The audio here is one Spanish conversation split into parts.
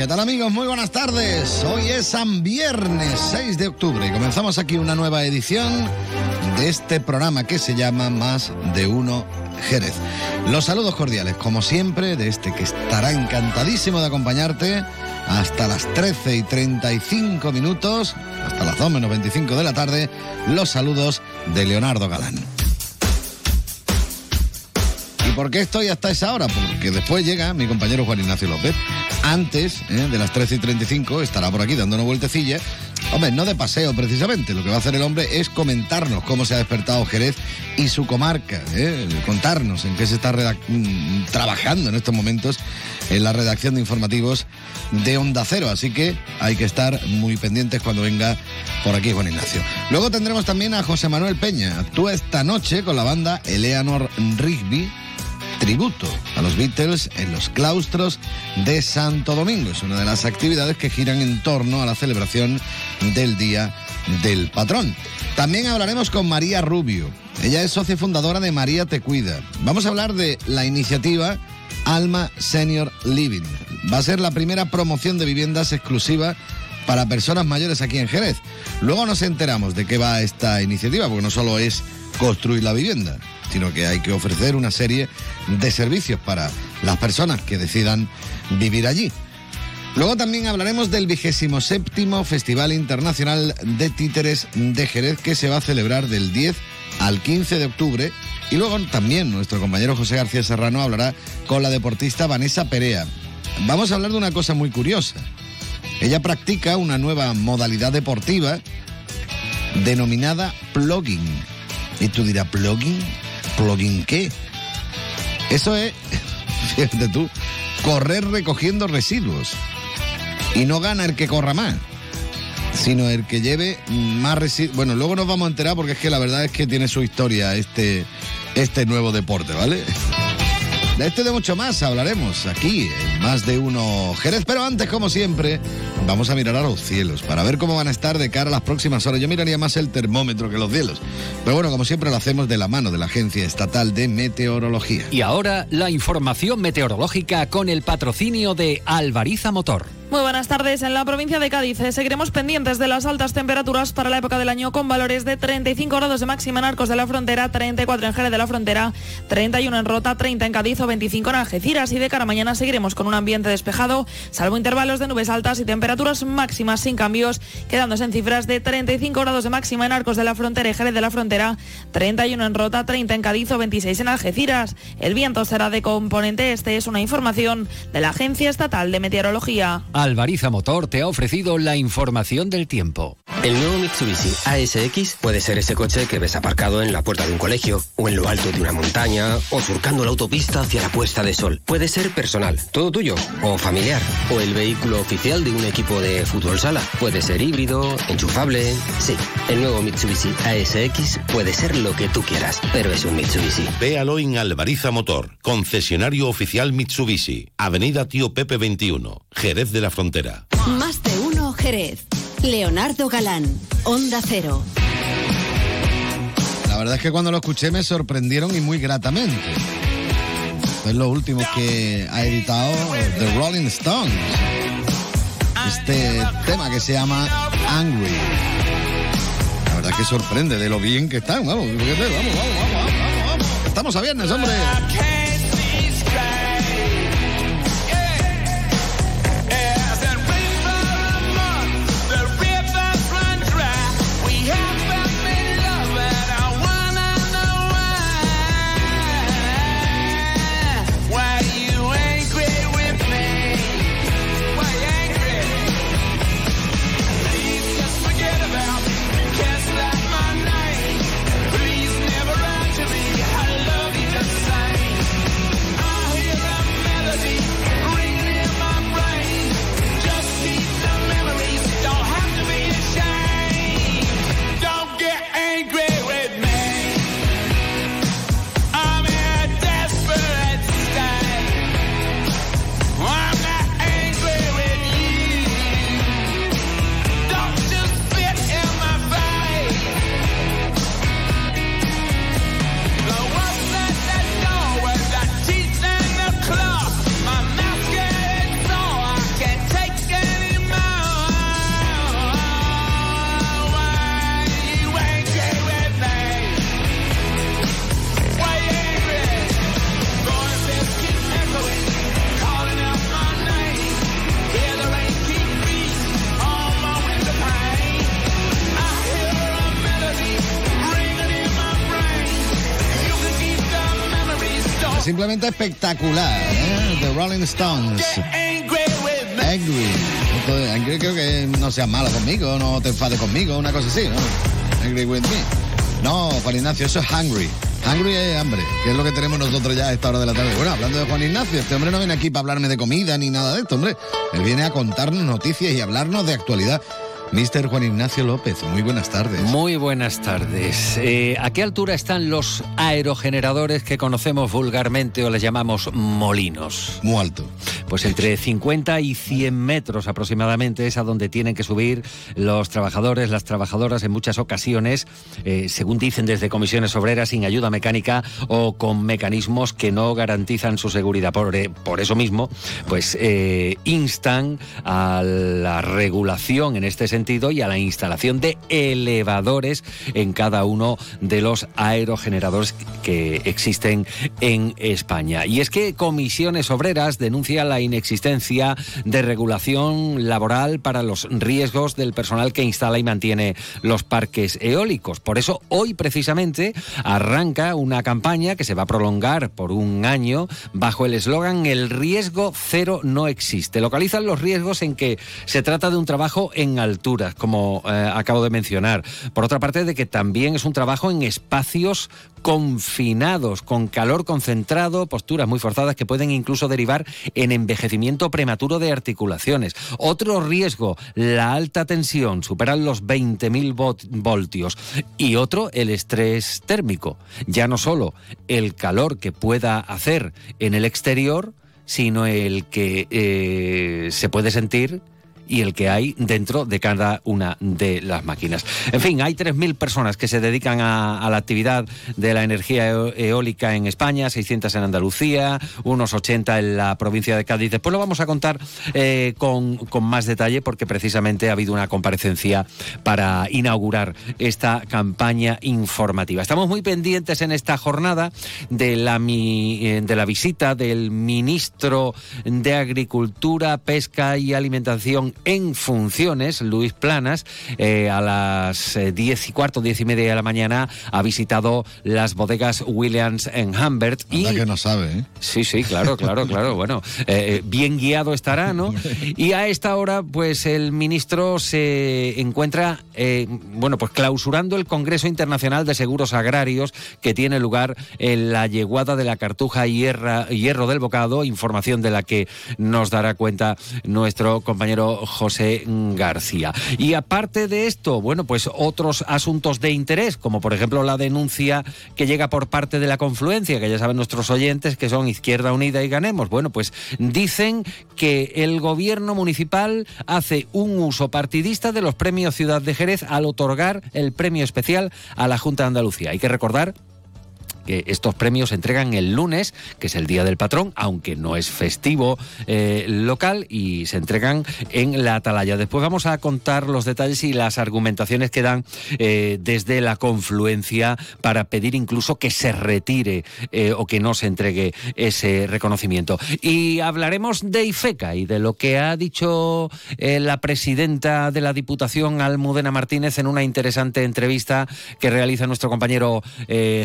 ¿Qué tal amigos? Muy buenas tardes. Hoy es San Viernes 6 de octubre y comenzamos aquí una nueva edición de este programa que se llama Más de Uno Jerez. Los saludos cordiales, como siempre, de este que estará encantadísimo de acompañarte hasta las 13 y 35 minutos, hasta las 2 menos 25 de la tarde, los saludos de Leonardo Galán. ¿Y por qué estoy hasta esa hora? Porque después llega mi compañero Juan Ignacio López. Antes ¿eh? de las 13 y 35 estará por aquí dando una vueltecilla. Hombre, no de paseo precisamente. Lo que va a hacer el hombre es comentarnos cómo se ha despertado Jerez y su comarca. ¿eh? Contarnos en qué se está mm, trabajando en estos momentos en la redacción de informativos de Onda Cero. Así que hay que estar muy pendientes cuando venga por aquí Juan Ignacio. Luego tendremos también a José Manuel Peña. Actúa esta noche con la banda Eleanor Rigby tributo a los Beatles en los claustros de Santo Domingo. Es una de las actividades que giran en torno a la celebración del Día del Patrón. También hablaremos con María Rubio. Ella es socia fundadora de María Te Cuida. Vamos a hablar de la iniciativa Alma Senior Living. Va a ser la primera promoción de viviendas exclusiva para personas mayores aquí en Jerez. Luego nos enteramos de qué va esta iniciativa, porque no solo es construir la vivienda, sino que hay que ofrecer una serie de servicios para las personas que decidan vivir allí. Luego también hablaremos del vigésimo séptimo Festival Internacional de Títeres de Jerez que se va a celebrar del 10 al 15 de octubre. Y luego también nuestro compañero José García Serrano hablará con la deportista Vanessa Perea. Vamos a hablar de una cosa muy curiosa. Ella practica una nueva modalidad deportiva denominada plugging. Y tú dirás, ¿plugging? ¿Plugging qué? Eso es, fíjate tú, correr recogiendo residuos. Y no gana el que corra más, sino el que lleve más residuos. Bueno, luego nos vamos a enterar porque es que la verdad es que tiene su historia este, este nuevo deporte, ¿vale? De este de mucho más hablaremos aquí en Más de Uno Jerez. Pero antes, como siempre, vamos a mirar a los cielos para ver cómo van a estar de cara a las próximas horas. Yo miraría más el termómetro que los cielos. Pero bueno, como siempre lo hacemos de la mano de la Agencia Estatal de Meteorología. Y ahora la información meteorológica con el patrocinio de Alvariza Motor. Muy buenas tardes. En la provincia de Cádiz eh, seguiremos pendientes de las altas temperaturas para la época del año con valores de 35 grados de máxima en Arcos de la Frontera, 34 en Jerez de la Frontera, 31 en Rota, 30 en Cádiz o 25 en Algeciras. Y de cara a mañana seguiremos con un ambiente despejado, salvo intervalos de nubes altas y temperaturas máximas sin cambios, quedándose en cifras de 35 grados de máxima en Arcos de la Frontera y Jerez de la Frontera, 31 en Rota, 30 en Cádiz o 26 en Algeciras. El viento será de componente este, es una información de la Agencia Estatal de Meteorología. Alvariza Motor te ha ofrecido la información del tiempo. El nuevo Mitsubishi ASX puede ser ese coche que ves aparcado en la puerta de un colegio, o en lo alto de una montaña, o surcando la autopista hacia la puesta de sol. Puede ser personal, todo tuyo, o familiar, o el vehículo oficial de un equipo de fútbol sala. Puede ser híbrido, enchufable. Sí, el nuevo Mitsubishi ASX puede ser lo que tú quieras, pero es un Mitsubishi. Véalo en Alvariza Motor, concesionario oficial Mitsubishi, Avenida Tío Pepe 21, Jerez de la Frontera. Más de uno Jerez. Leonardo Galán, Onda Cero. La verdad es que cuando lo escuché me sorprendieron y muy gratamente. Es lo último que ha editado The Rolling Stones. Este tema que se llama Angry. La verdad que sorprende de lo bien que están. Vamos, vamos, vamos, vamos, vamos. Estamos a viernes, hombre. Espectacular. ¿eh? The Rolling Stones. Angry. Entonces, angry creo que no seas malo conmigo, no te enfades conmigo, una cosa así, ¿no? Angry with me. No, Juan Ignacio, eso es hungry. Hungry es hambre, que es lo que tenemos nosotros ya a esta hora de la tarde. Bueno, hablando de Juan Ignacio, este hombre no viene aquí para hablarme de comida ni nada de esto, hombre. Él viene a contarnos noticias y hablarnos de actualidad. Mister Juan Ignacio López, muy buenas tardes. Muy buenas tardes. Eh, ¿A qué altura están los aerogeneradores que conocemos vulgarmente o les llamamos molinos? Muy alto. Pues entre 50 y 100 metros aproximadamente es a donde tienen que subir los trabajadores, las trabajadoras en muchas ocasiones, eh, según dicen desde comisiones obreras, sin ayuda mecánica o con mecanismos que no garantizan su seguridad. Por, eh, eso mismo, pues eh, instan a la regulación en este sentido y a la instalación de elevadores en cada uno de los aerogeneradores que existen en España. Y es que Comisiones Obreras denuncia la inexistencia de regulación laboral para los riesgos del personal que instala y mantiene los parques eólicos. Por eso hoy precisamente arranca una campaña que se va a prolongar por un año bajo el eslogan El riesgo cero no existe. Localizan los riesgos en que se trata de un trabajo en altura como eh, acabo de mencionar. Por otra parte, de que también es un trabajo en espacios confinados, con calor concentrado, posturas muy forzadas que pueden incluso derivar en envejecimiento prematuro de articulaciones. Otro riesgo, la alta tensión, superan los 20.000 voltios. Y otro, el estrés térmico. Ya no solo el calor que pueda hacer en el exterior, sino el que eh, se puede sentir y el que hay dentro de cada una de las máquinas. En fin, hay 3.000 personas que se dedican a, la actividad de la energía eólica en España, 600 en Andalucía, unos 80 en la provincia de Cádiz. Después lo vamos a contar eh, con, con más detalle porque precisamente ha habido una comparecencia para inaugurar esta campaña informativa. Estamos muy pendientes en esta jornada de la, eh, de la visita del ministro de Agricultura, Pesca y Alimentación en funciones, Luis Planas, eh, a las eh, diez y cuarto, diez y media de la mañana, ha visitado las bodegas Williams en Humbert. Y que no sabe, ¿eh? Sí, sí, claro, claro, claro. Bueno, eh, bien guiado estará, ¿no? Y a esta hora, pues el ministro se encuentra, bueno, pues clausurando el Congreso Internacional de Seguros Agrarios que tiene lugar en la yeguada de la Cartuja Hierro del Bocado, información de la que nos dará cuenta nuestro compañero José García. Y aparte de esto, bueno, pues otros asuntos de interés, como por ejemplo la denuncia que llega por parte de la confluencia, que ya saben nuestros oyentes que son Izquierda Unida y Ganemos. Bueno, pues dicen que el gobierno municipal hace un uso partidista de los premios Ciudad de Jerez al otorgar el premio especial a la Junta de Andalucía. Hay que recordar estos premios se entregan el lunes, que es el Día del Patrón, aunque no es festivo eh, local, y se entregan en la Atalaya. Después vamos a contar los detalles y las argumentaciones que dan eh, desde la confluencia para pedir incluso que se retire eh, o que no se entregue ese reconocimiento. Y hablaremos de IFECA y de lo que ha dicho la presidenta de la Diputación, Almudena Martínez, en una interesante entrevista que realiza nuestro compañero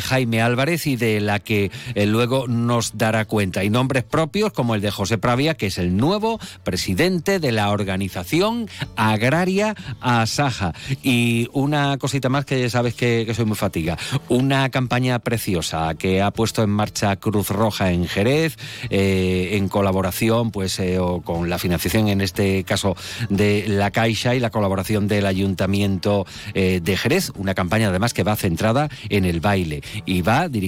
Jaime Álvarez y de la que eh, luego nos dará cuenta. Y nombres propios como el de José Pravia, que es el nuevo presidente de la organización agraria Asaja. Y una cosita más que sabes que, soy muy fatiga. Una campaña preciosa que ha puesto en marcha Cruz Roja en Jerez, eh, en colaboración pues eh, o con la financiación en este caso de la Caixa y la colaboración del Ayuntamiento de Jerez. Una campaña además que va centrada en el baile y va dirigida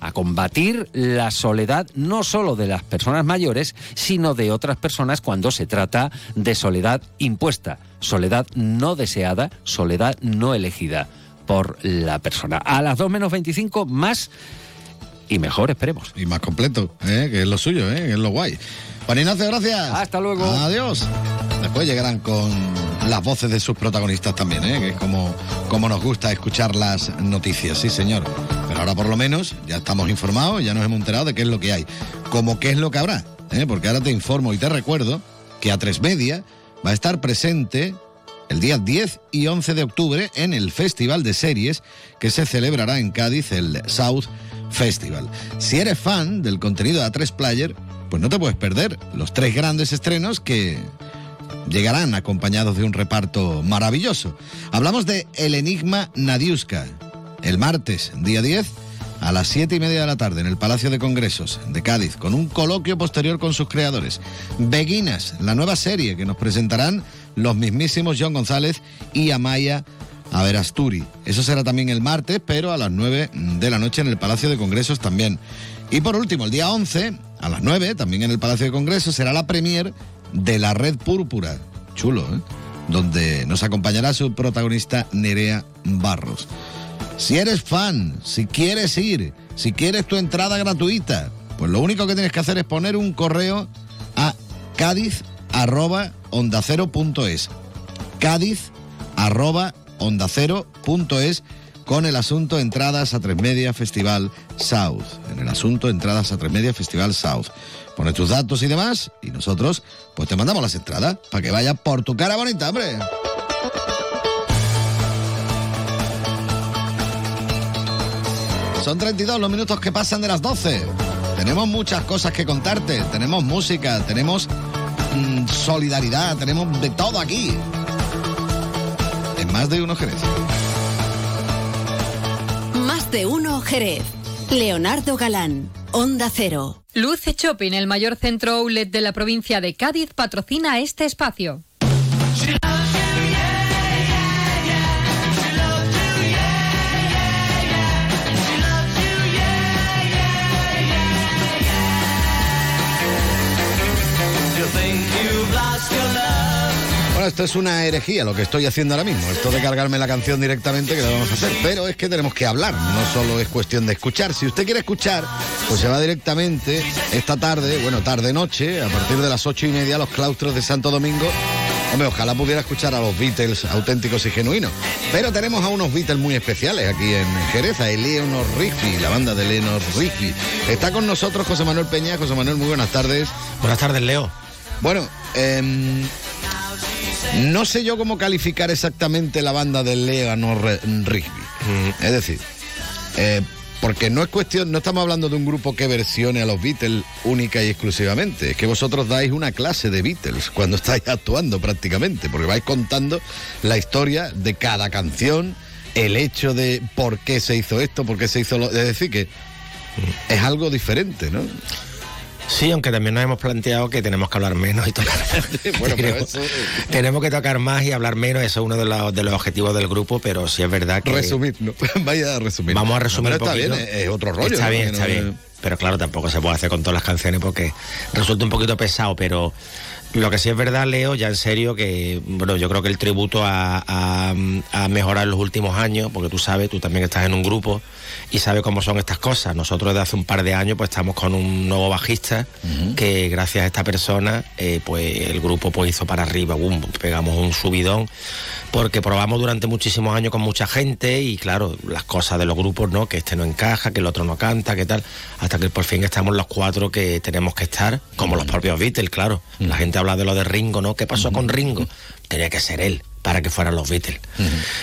a combatir la soledad no solo de las personas mayores, sino de otras personas cuando se trata de soledad impuesta, soledad no deseada, soledad no elegida por la persona. A las 2 menos 25 más y mejor, esperemos. Y más completo, ¿eh? que es lo suyo, ¿eh? que es lo guay. Juan Ignacio, gracias. Hasta luego. Adiós. Después llegarán con las voces de sus protagonistas también, ¿eh? que es como, como nos gusta escuchar las noticias, sí señor. Pero ahora por lo menos ya estamos informados, ya nos hemos enterado de qué es lo que hay. Como qué es lo que habrá, ¿eh? porque ahora te informo y te recuerdo que a tres media va a estar presente el día 10 y 11 de octubre en el Festival de Series que se celebrará en Cádiz, el South Festival. Si eres fan del contenido de A3 Player, pues no te puedes perder los tres grandes estrenos que llegarán acompañados de un reparto maravilloso. Hablamos de El Enigma Nadiuska, el martes, día 10, a las 7 y media de la tarde en el Palacio de Congresos de Cádiz, con un coloquio posterior con sus creadores. Beguinas, la nueva serie que nos presentarán los mismísimos John González y Amaya Averasturi. Eso será también el martes, pero a las 9 de la noche en el Palacio de Congresos también. Y por último, el día 11, a las 9, también en el Palacio de Congresos, será la premier de la Red Púrpura. Chulo, ¿eh? Donde nos acompañará su protagonista Nerea Barros. Si eres fan, si quieres ir, si quieres tu entrada gratuita, pues lo único que tienes que hacer es poner un correo a cádiz arroba onda cero punto es. Cádiz arroba onda cero punto es con el asunto entradas a tres media Festival South. En el asunto entradas a tres media Festival South. Pones tus datos y demás y nosotros pues te mandamos las entradas para que vaya por tu cara bonita, hombre. Son 32 los minutos que pasan de las 12. Tenemos muchas cosas que contarte. Tenemos música, tenemos mm, solidaridad, tenemos de todo aquí. En más de uno Jerez. Más de uno Jerez. Leonardo Galán, Onda Cero. Luce Shopping, el mayor centro outlet de la provincia de Cádiz, patrocina este espacio. Bueno, esto es una herejía lo que estoy haciendo ahora mismo. Esto de cargarme la canción directamente, que lo vamos a hacer. Pero es que tenemos que hablar, no solo es cuestión de escuchar. Si usted quiere escuchar, pues se va directamente esta tarde, bueno, tarde-noche, a partir de las ocho y media, a los claustros de Santo Domingo. Hombre, ojalá pudiera escuchar a los Beatles auténticos y genuinos. Pero tenemos a unos Beatles muy especiales aquí en Jerez, a Eleanor Rigby, la banda de Eleanor Rigby. Está con nosotros José Manuel Peña. José Manuel, muy buenas tardes. Buenas tardes, Leo. Bueno, em, no sé yo cómo calificar exactamente la banda de Eleanor Rigby. Es decir, eh, porque no es cuestión, no estamos hablando de un grupo que versione a los Beatles única y exclusivamente. Es que vosotros dais una clase de Beatles cuando estáis actuando prácticamente, porque vais contando la historia de cada canción, el hecho de por qué se hizo esto, por qué se hizo lo. Es decir, que es algo diferente, ¿no? Sí, aunque también nos hemos planteado que tenemos que hablar menos y tocar Bueno, pero tenemos, eso- tenemos que tocar más y hablar menos, eso es uno de los, de los objetivos del grupo, pero sí es verdad que... Resumir, ¿no? Vaya a resumir. Vamos a resumir No, un pero está bien, es, otro rollo. Está bien, está bien. Pero claro, tampoco se puede hacer con todas las canciones porque resulta un poquito pesado, pero lo que sí es verdad, Leo, ya en serio, que bueno, yo creo que el tributo a, a, a mejorar en los últimos años, porque tú sabes, tú también estás en un grupo y sabes cómo son estas cosas. Nosotros desde hace un par de años pues estamos con un nuevo bajista que gracias a esta persona eh, pues el grupo pues hizo para arriba, boom, pegamos un subidón porque probamos durante muchísimos años con mucha gente y claro, las cosas de los grupos, ¿no? Que este no encaja, que el otro no canta, que tal, hasta que por fin estamos los cuatro que tenemos que estar, como los propios Beatles, claro. La gente habla de lo de Ringo, ¿no? ¿Qué pasó con Ringo? Tenía que ser él para que fueran los Beatles.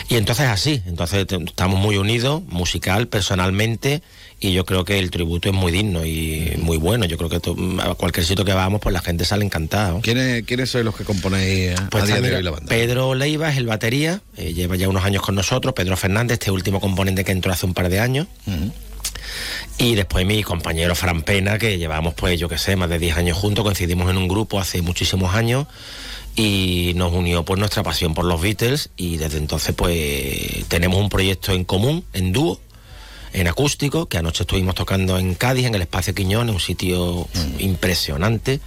Y entonces así, entonces estamos muy unidos, musical, personalmente, y yo creo que el tributo es muy digno y muy bueno. Yo creo que to- a cualquier sitio que vamos, pues la gente sale encantada. ¿no? ¿Quiénes, ¿Quiénes sois los que componéis a- Pues a día está, de mira, hoy la banda? Pedro Leiva es el batería, eh, lleva ya unos años con nosotros. Pedro Fernández, este último componente que entró hace un par de años. Y después mi compañero Fran Pena, que llevamos, pues, yo qué sé, más de 10 años juntos, coincidimos en un grupo hace muchísimos años y nos unió pues nuestra pasión por los Beatles y desde entonces pues tenemos un proyecto en común, en dúo, en acústico, que anoche estuvimos tocando en Cádiz, en el Espacio Quiñones, un sitio impresionante.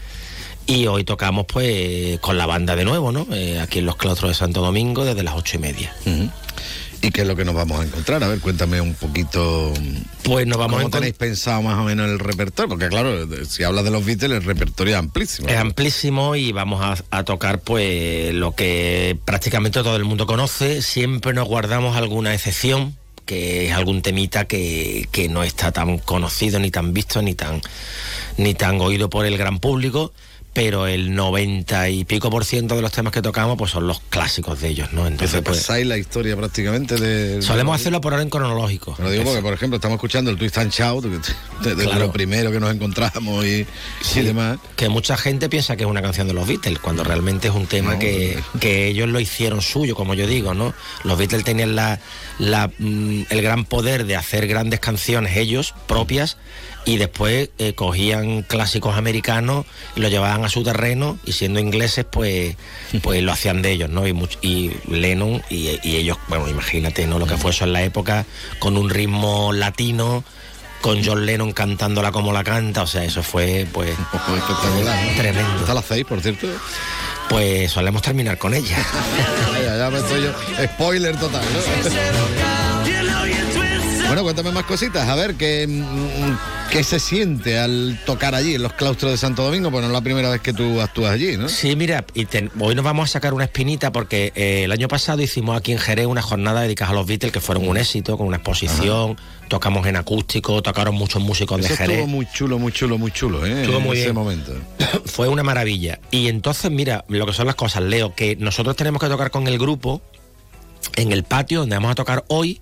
Y hoy tocamos pues con la banda de nuevo, ¿no? Eh, aquí en los claustros de Santo Domingo desde las ocho y media. ¿Y qué es lo que nos vamos a encontrar? A ver, cuéntame un poquito. Pues nos vamos ¿Cómo tenéis pensado más o menos el repertorio? Porque claro, si hablas de los Beatles, el repertorio es amplísimo. Es amplísimo y vamos a, a tocar pues lo que prácticamente todo el mundo conoce. Siempre nos guardamos alguna excepción, que es algún temita que, que no está tan conocido, ni tan visto, ni tan, ni tan oído por el gran público. Pero el 90 y pico por ciento de los temas que tocamos pues son los clásicos de ellos, ¿no? Entonces pues, pasáis la historia prácticamente de... Solemos hacerlo por orden cronológico. Lo digo porque, por ejemplo, estamos escuchando el Twist and Shout, de, de lo primero que nos encontramos y, y, demás. Que mucha gente piensa que es una canción de los Beatles, cuando realmente es un tema No, que, que ellos lo hicieron suyo, como yo digo, ¿no? Los Beatles tenían la, la, mm, el gran poder de hacer grandes canciones ellos, propias, y después eh, cogían clásicos americanos y lo llevaban a su terreno y siendo ingleses pues pues lo hacían de ellos no y, much- y Lennon y, y ellos bueno imagínate no lo que fue eso en la época con un ritmo latino con John Lennon cantándola como la canta o sea eso fue pues espectacular ¿no? tremendo ¿Está a las seis, por cierto? pues solemos terminar con ella ya, ya me estoy yo. Spoiler total, ¿no? Bueno, cuéntame más cositas. A ver, ¿qué, mm, ¿qué se siente al tocar allí, en los claustros de Santo Domingo? Bueno, es la primera vez que tú actúas allí, ¿no? Sí, mira, y te- hoy nos vamos a sacar una espinita porque eh, el año pasado hicimos aquí en Jerez una jornada dedicada a los Beatles que fueron un éxito, con una exposición, tocamos en acústico, tocaron muchos músicos Eso de Jerez. estuvo muy chulo, muy chulo, muy chulo, ¿eh? Estuvo en muy ese bien. momento. Fue una maravilla. Y entonces, mira, lo que son las cosas, Leo, que nosotros tenemos que tocar con el grupo en el patio donde vamos a tocar hoy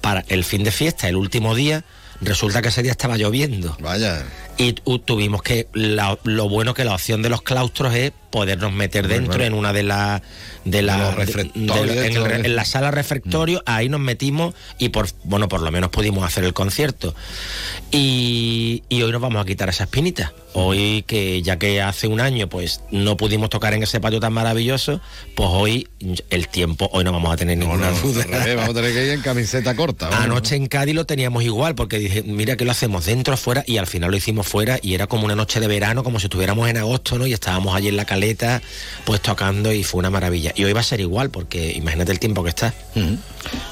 para el fin de fiesta, el último día. Resulta que ese día estaba lloviendo. Vaya. Y tu- tuvimos que, la- lo bueno que la opción de los claustros es podernos meter dentro en una de las de las en, en la sala refectorio ahí nos metimos y por bueno por lo menos pudimos hacer el concierto. Y, y hoy nos vamos a quitar esa espinita. Hoy que ya que hace un año pues no pudimos tocar en ese patio tan maravilloso pues hoy el tiempo hoy no vamos a tener ninguna No, duda. revés, vamos a tener que ir en camiseta corta. Anoche en Cádiz lo teníamos igual, porque dije, mira que lo hacemos dentro, afuera, y al final lo hicimos fuera, y era como una noche de verano, como si estuviéramos en agosto, ¿no? Y estábamos allí en la caleta, pues tocando, y fue una maravilla. Y hoy va a ser igual, porque imagínate el tiempo que está.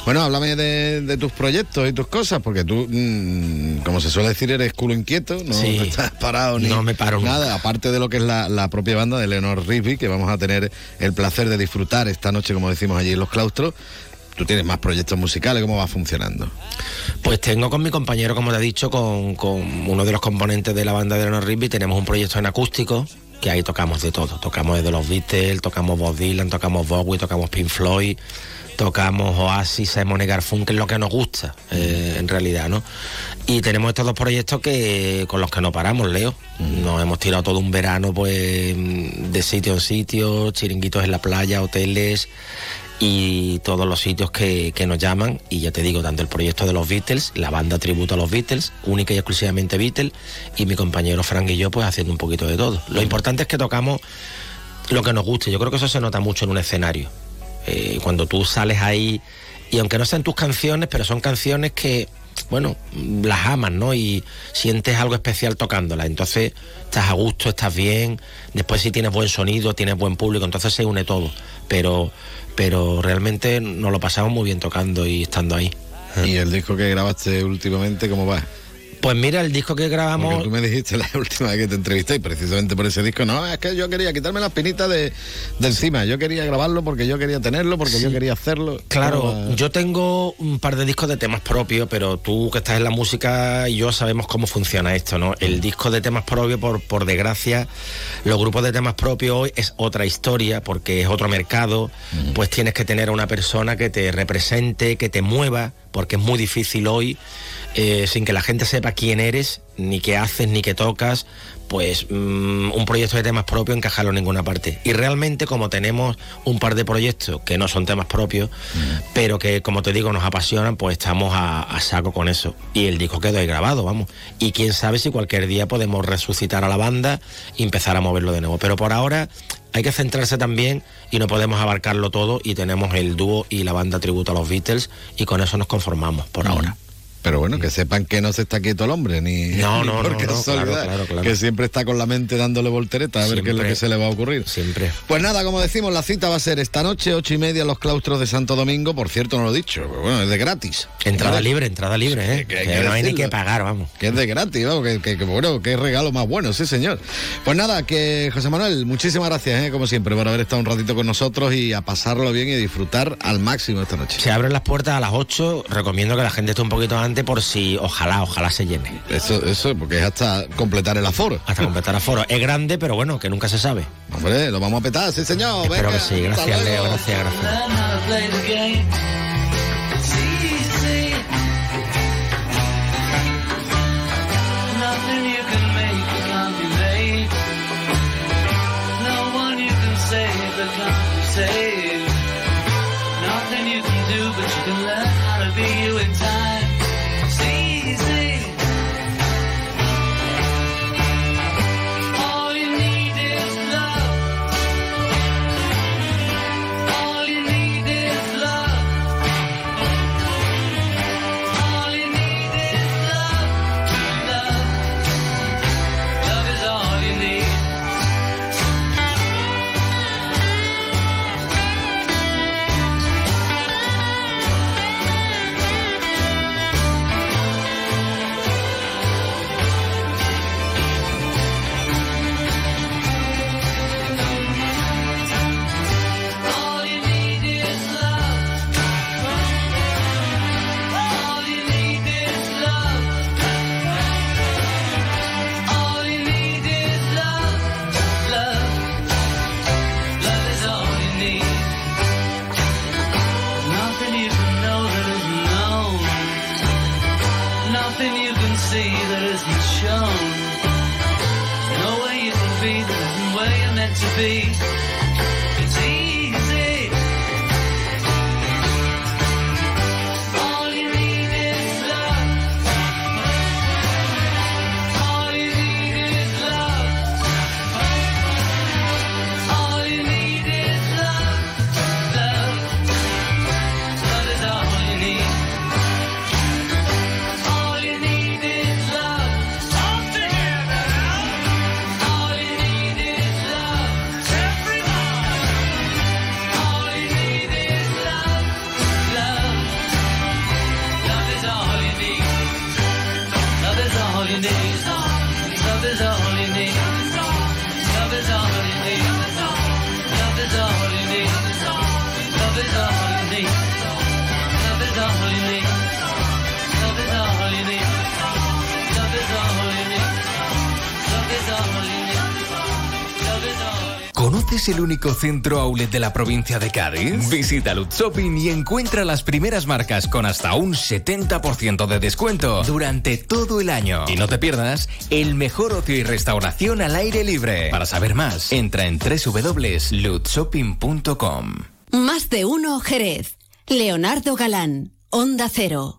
Bueno, háblame de, de tus proyectos y tus cosas, porque tú, mm, como se suele decir, eres culo inquieto, no Sí. estás parado ni No me paro nada, aparte de lo que es la, la propia banda de Leonor Rigby, que vamos a tener el placer de disfrutar esta noche, como decimos allí en los claustros. Tú tienes más proyectos musicales, ¿cómo va funcionando? Pues tengo con mi compañero, como te he dicho, con, con uno de los componentes de la banda de Leonard Rigby, tenemos un proyecto en acústico, que ahí tocamos de todo. Tocamos desde los Beatles, tocamos Bob Dylan, tocamos Bowie, tocamos Pink Floyd, tocamos Oasis, Simon y Garfunkel, lo que nos gusta, eh, en realidad, ¿no? Y tenemos estos dos proyectos que con los que no paramos, Leo. Nos hemos tirado todo un verano, pues, de sitio en sitio, chiringuitos en la playa, hoteles y todos los sitios que, que nos llaman. Y ya te digo, tanto el proyecto de los Beatles, la banda tributo a los Beatles, única y exclusivamente Beatles, y mi compañero Frank y yo, pues haciendo un poquito de todo. Lo importante es que tocamos lo que nos guste. Yo creo que eso se nota mucho en un escenario. Eh, cuando tú sales ahí, y aunque no sean tus canciones, pero son canciones que, bueno, las amas, ¿no? Y sientes algo especial tocándolas. Entonces estás a gusto, estás bien. Después si tienes buen sonido, tienes buen público, entonces se une todo. Pero, pero realmente nos lo pasamos muy bien tocando y estando ahí. ¿Y el disco que grabaste últimamente, cómo va? Pues mira, el disco que grabamos... Porque tú me dijiste la última vez que te entrevisté y precisamente por ese disco, no, es que yo quería quitarme las pinitas de, de encima, yo quería grabarlo porque yo quería tenerlo, porque yo quería hacerlo. Claro, yo tengo un par de discos de temas propios, pero tú que estás en la música y yo sabemos cómo funciona esto, ¿no? El disco de temas propios, por, por desgracia, los grupos de temas propios hoy es otra historia, porque es otro mercado, pues tienes que tener a una persona que te represente, que te mueva, porque es muy difícil hoy, eh, sin que la gente sepa quién eres, ni qué haces, ni qué tocas, pues mm, un proyecto de temas propios encajarlo en ninguna parte. Y realmente como tenemos un par de proyectos que no son temas propios, pero que como te digo nos apasionan, pues estamos a, a saco con eso. Y el disco quedó ahí grabado, vamos. Y quién sabe si cualquier día podemos resucitar a la banda y empezar a moverlo de nuevo. Pero por ahora hay que centrarse también y no podemos abarcarlo todo y tenemos el dúo y la banda tributo a los Beatles y con eso nos conformamos por ahora. Pero bueno, que sepan que no se está quieto el hombre, ni, No, ni no, por no, casualidad, claro, claro, claro. que siempre está con la mente dándole voltereta a ver qué es lo que se le va a ocurrir. Siempre. Pues nada, como decimos, la cita va a ser esta noche, ocho y media, en los claustros de Santo Domingo. Por cierto, no lo he dicho, pero bueno, es de gratis. Entrada libre, entrada libre, ¿eh? Que Que que no hay ni que pagar, vamos. Que es de gratis, vamos, que, que- que bueno, qué regalo más bueno, sí señor. Pues nada, que José Manuel, muchísimas gracias, ¿eh? como siempre, por haber estado un ratito con nosotros y a pasarlo bien y disfrutar al máximo esta noche. Se abren las puertas a las 8, recomiendo que la gente esté un poquito antes por si ojalá, ojalá se llene. Eso, eso, porque es hasta completar el aforo. Hasta completar aforo. Es grande, pero bueno, que nunca se sabe. Hombre, lo vamos a petar, sí señor. Espero venga, que sí. Gracias. Leo. Gracias, gracias. Centro outlet de la provincia de Cádiz? Visita Lutz Shopping y encuentra las primeras marcas con hasta un 70% de descuento durante todo el año. Y no te pierdas el mejor ocio y restauración al aire libre. Para saber más, entra en www.lutzshopping.com. Más de uno Jerez. Leonardo Galán. Onda Cero.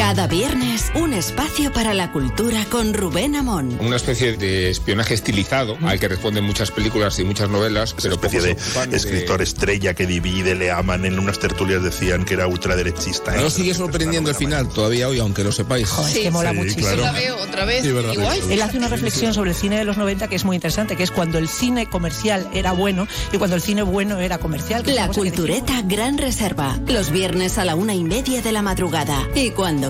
Cada viernes, un espacio para la cultura con Rubén Amón. Una especie de espionaje estilizado al que responden muchas películas y muchas novelas, pero especie pocos de escritor estrella que divide, le aman. En unas tertulias decían que era ultraderechista. No sigue sorprendiendo el final todavía hoy, aunque lo sepáis. es que mola muchísimo. claro. La veo otra vez. Sí, verdad. Igual. Él hace una reflexión sobre el cine de los 90 que es muy interesante, que es cuando el cine comercial era bueno y cuando el cine bueno era comercial. La una Cultureta Gran Reserva. Los viernes a la una y media de la madrugada. Y cuando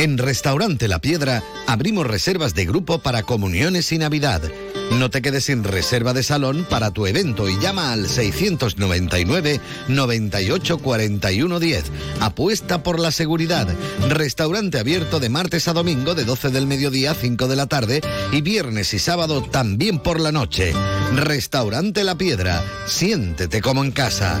En Restaurante La Piedra abrimos reservas de grupo para comuniones y Navidad. No te quedes sin reserva de salón para tu evento y llama al 699 98 41 10. Apuesta por la seguridad. Restaurante abierto de martes a domingo de 12 del mediodía a 5 de la tarde y viernes y sábado también por la noche. Restaurante La Piedra. Siéntete como en casa.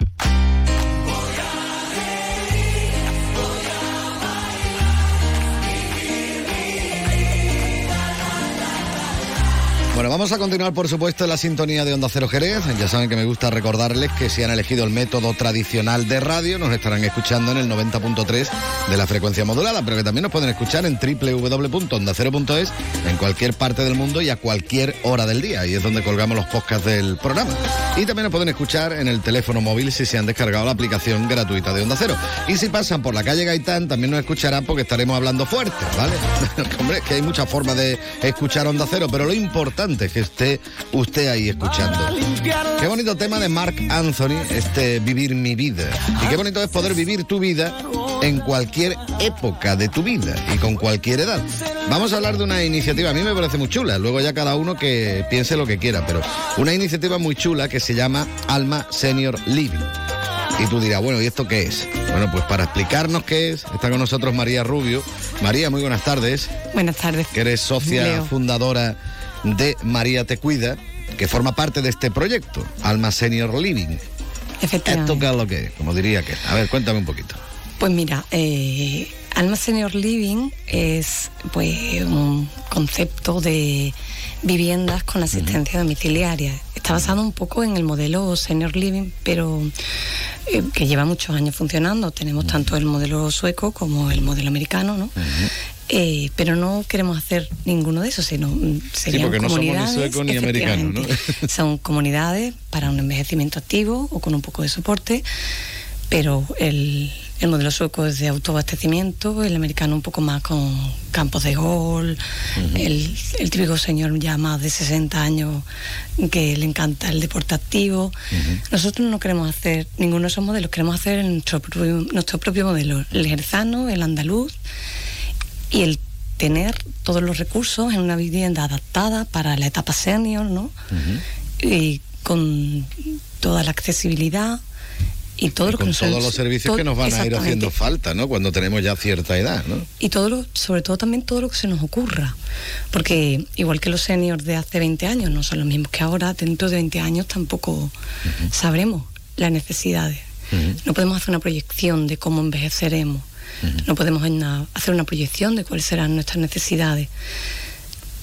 Bueno, vamos a continuar, por supuesto, en la sintonía de Onda Cero Jerez. Ya saben que me gusta recordarles que si han elegido el método tradicional de radio, nos estarán escuchando en el 90.3 de la frecuencia modulada, pero que también nos pueden escuchar en www.ondacero.es en cualquier parte del mundo y a cualquier hora del día. Y es donde colgamos los podcasts del programa. Y también nos pueden escuchar en el teléfono móvil si se han descargado la aplicación gratuita de Onda Cero. Y si pasan por la calle Gaitán, también nos escucharán porque estaremos hablando fuerte, ¿vale? Que hay muchas formas de escuchar Onda Cero, pero lo importante que esté usted ahí escuchando. Qué bonito tema de Mark Anthony, este vivir mi vida. Y qué bonito es poder vivir tu vida en cualquier época de tu vida y con cualquier edad. Vamos a hablar de una iniciativa, a mí me parece muy chula, luego ya cada uno que piense lo que quiera, pero una iniciativa muy chula que se llama Alma Senior Living. Y tú dirás, bueno, ¿y esto qué es? Bueno, pues para explicarnos qué es, está con nosotros María Rubio. María, muy buenas tardes. Buenas tardes. Que eres socia Leo. fundadora de María Te Cuida, que forma parte de este proyecto, Alma Senior Living. Efectivamente. ¿Esto qué es lo que es? Como diría que. A ver, cuéntame un poquito. Pues mira, eh, Alma Senior Living es pues un concepto de viviendas con asistencia domiciliaria. Está basado un poco en el modelo Senior Living, pero eh, que lleva muchos años funcionando. Tenemos tanto el modelo sueco como el modelo americano, ¿no? Eh, pero no queremos hacer ninguno de esos, sino mm, serían porque no somos ni suecos ni americanos, ¿no? Son comunidades para un envejecimiento activo o con un poco de soporte, pero el, el modelo sueco es de autoabastecimiento, el americano un poco más con campos de gol, el, el típico señor ya más de 60 años que le encanta el deporte activo. Nosotros no queremos hacer ninguno de esos modelos, queremos hacer nuestro propio, nuestro propio modelo, el jerezano, el andaluz y el tener todos los recursos en una vivienda adaptada para la etapa senior, ¿no? Y con toda la accesibilidad y todo lo que Con nos todos los servicios que nos van a ir haciendo falta, ¿no? Cuando tenemos ya cierta edad, ¿no? Y todo lo, sobre todo también todo lo que se nos ocurra. Porque igual que los seniors de hace 20 años no son los mismos que ahora, dentro de 20 años tampoco sabremos las necesidades. No podemos hacer una proyección de cómo envejeceremos. No podemos hacer una proyección de cuáles serán nuestras necesidades.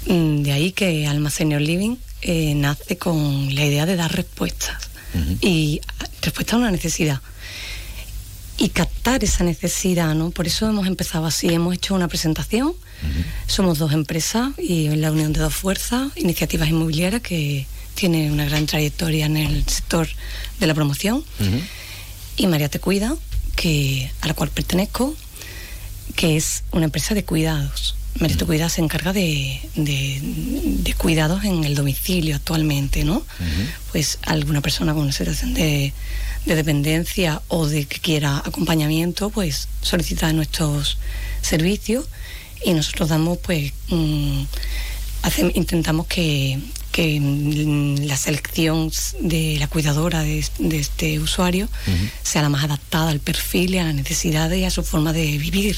Mm, De ahí que Alma Senior Living eh, nace con la idea de dar respuestas. Y ah, respuesta a una necesidad. Y captar esa necesidad, ¿no? Por eso hemos empezado así, hemos hecho una presentación, somos dos empresas y la unión de dos fuerzas, iniciativas inmobiliarias que tiene una gran trayectoria en el sector de la promoción y María Te Cuida, que, a la cual pertenezco, que es una empresa de cuidados. María Te Cuida se encarga de, de- de cuidados en el domicilio actualmente, ¿no? Pues alguna persona con una situación de, de dependencia o de que quiera acompañamiento, pues solicita nuestros servicios y nosotros damos, pues, mm, hace- intentamos que, que la selección de la cuidadora de, de este usuario sea la más adaptada al perfil y a las necesidades y a su forma de vivir.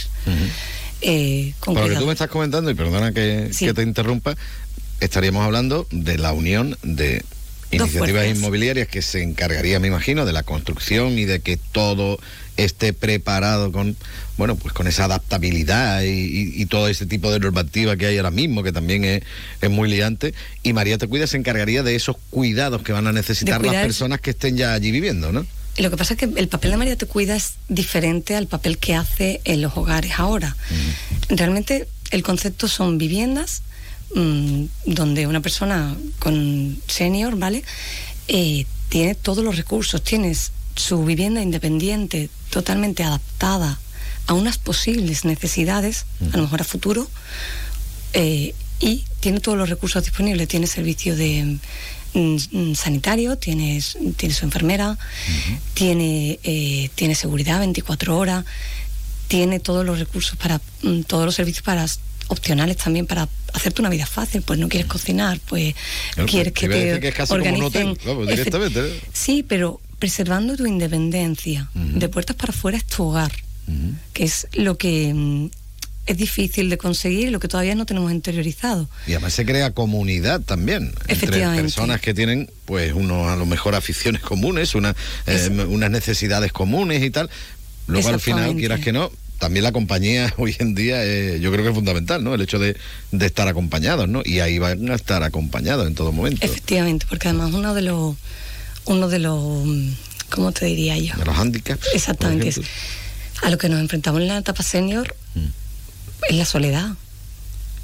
Eh, con Por lo que tú me estás comentando, y perdona que, Sí. que te interrumpa, estaríamos hablando de la unión de iniciativas inmobiliarias que se encargaría, me imagino, de la construcción y de que todo esté preparado con, bueno, pues con esa adaptabilidad y, y- y todo ese tipo de normativa que hay ahora mismo, que también es, es muy liante. Y María Te Cuida se encargaría de esos cuidados que van a necesitar las personas que estén ya allí viviendo, ¿no? Lo que pasa es que el papel de María Te Cuida es diferente al papel que hace en los hogares ahora. Realmente el concepto son viviendas mm, donde una persona con senior, ¿vale? Eh, tiene todos los recursos, tienes su vivienda independiente, totalmente adaptada a unas posibles necesidades, a lo mejor a futuro, eh, y tiene todos los recursos disponibles, tiene servicio de mm, mm, sanitario, tiene, tiene su enfermera, tiene, eh, tiene seguridad 24 horas, tiene todos los recursos para, mm, todos los servicios para opcionales también para hacerte una vida fácil, pues no quieres cocinar, pues Claro, quieres te que te decir que es casi como un organicen hotel, vamos, Efe- directamente, ¿eh? Sí, pero preservando tu independencia, de puertas para afuera es tu hogar, que es lo que mm, es difícil de conseguir y lo que todavía no tenemos interiorizado. Y además se crea comunidad también entre personas que tienen, pues, unos a lo mejor aficiones comunes, una, eh, unas necesidades comunes y tal. Luego al final, quieras que no, también la compañía hoy en día eh, yo creo que es fundamental, ¿no? El hecho de, de estar acompañados, ¿no? Y ahí van a estar acompañados en todo momento. Efectivamente, porque además uno de los, uno de los, mm, ¿cómo te diría yo? De los handicaps. por Exactamente. a lo que nos enfrentamos en la etapa senior es la soledad.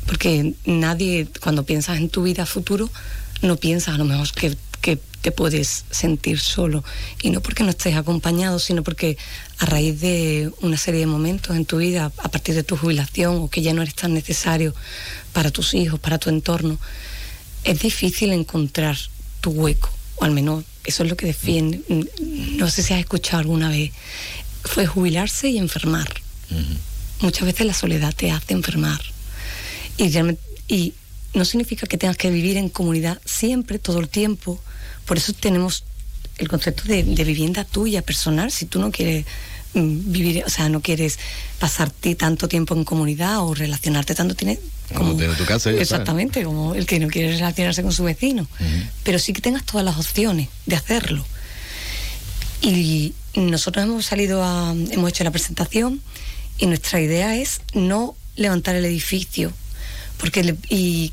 Porque nadie, cuando piensas en tu vida futuro, no piensas a lo mejor que, que te puedes sentir solo. Y no porque no estés acompañado, sino porque a raíz de una serie de momentos en tu vida, a partir de tu jubilación o que ya no eres tan necesario para tus hijos, para tu entorno, es difícil encontrar tu hueco. O al menos eso es lo que defiende. No sé si has escuchado alguna vez. Fue jubilarse y enfermar. Muchas veces la soledad te hace enfermar. Y, realmente- y no significa que tengas que vivir en comunidad siempre, todo el tiempo. Por eso tenemos el concepto de, de vivienda tuya, personal. Si tú no quieres mm, vivir, o sea, no quieres pasarte tanto tiempo en comunidad o relacionarte tanto, tienes Como tiene tu casa, está. Exactamente, como el que no quiere relacionarse con su vecino. Pero sí que tengas todas las opciones de hacerlo. Y nosotros hemos salido a, hemos hecho la presentación y nuestra idea es no levantar el edificio porque le- y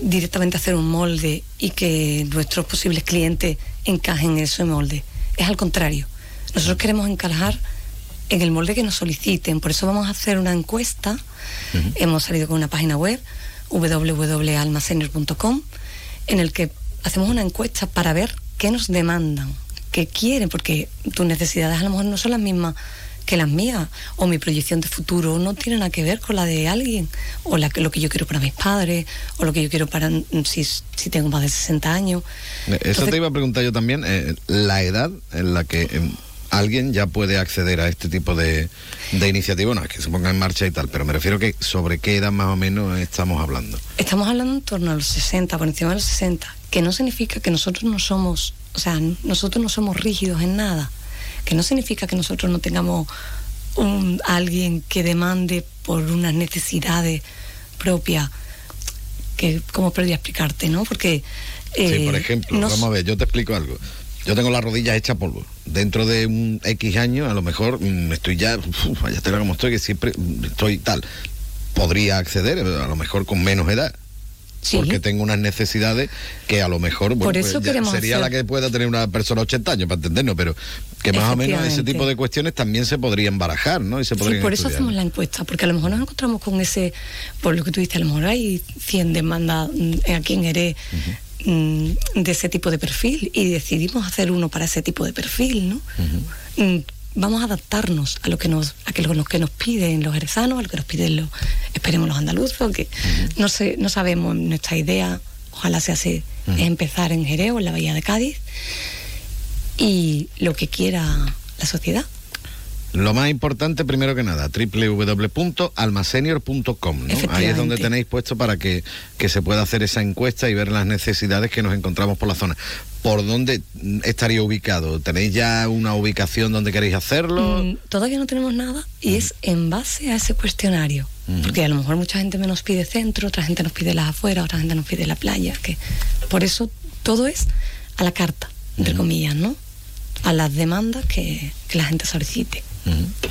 directamente hacer un molde y que nuestros posibles clientes encajen en ese molde. Es al contrario. Nosotros queremos encajar en el molde que nos soliciten. Por eso vamos a hacer una encuesta. Hemos salido con una página web, www.almacener.com, en el que hacemos una encuesta para ver qué nos demandan, qué quieren, porque tus necesidades a lo mejor no son las mismas que las mías, o mi proyección de futuro no tiene nada que ver con la de alguien, o la, lo que yo quiero para mis padres, o lo que yo quiero para mm, si, si tengo más de 60 años. Eh, Eso Entonces- te iba a preguntar yo también, eh, la edad en la que eh, alguien ya puede acceder a este tipo de, de iniciativa, no es que se ponga en marcha y tal, pero me refiero que sobre qué edad más o menos estamos hablando. Estamos hablando en torno a los 60, por encima de los 60, que no significa que nosotros no somos, o sea, nosotros no somos rígidos en nada, que no significa que nosotros no tengamos un, alguien que demande por unas necesidades propias, que, ¿cómo podría explicarte, no? Porque... sí, eh, por ejemplo, no vamos a ver, yo te explico algo. Yo tengo las rodillas hechas polvo. Dentro de un X años, a lo mejor mm, estoy ya, uf, vaya tela como estoy, que siempre mm, estoy tal. Podría acceder, eh, a lo mejor con menos edad. Sí. Porque tengo unas necesidades que a lo mejor bueno, Por pues eso queremos sería hacer- la que pueda tener una persona 80 años, para entendernos, pero que más o menos ese tipo de cuestiones también se podrían barajar, ¿no? Y se Sí, podrían por eso hacemos la encuesta, porque a lo mejor nos encontramos con ese, por lo que tú dices, a lo mejor hay 100 demandas mm, aquí en Jerez mm, de ese tipo de perfil y decidimos hacer uno para ese tipo de perfil, ¿no? Mm, Vamos a adaptarnos a lo que nos a que lo, lo que nos piden los jerezanos, a lo que nos piden los esperemos los andaluces, que no sé, no sabemos nuestra idea, ojalá sea así, es empezar en Jerez o en la Bahía de Cádiz. Y lo que quiera la sociedad. Lo más importante, primero que nada, www.almasenior.com. ¿no? Ahí es donde tenéis puesto para que, que se pueda hacer esa encuesta y ver las necesidades que nos encontramos por la zona. ¿Por dónde estaría ubicado? ¿Tenéis ya una ubicación donde queréis hacerlo? Mm, Todavía no tenemos nada y es en base a ese cuestionario. Porque a lo mejor mucha gente me nos pide centro, otra gente nos pide las afueras, otra gente nos pide la playa. Que por eso todo es a la carta, entre comillas, ¿no? A las demandas que, que la gente solicite.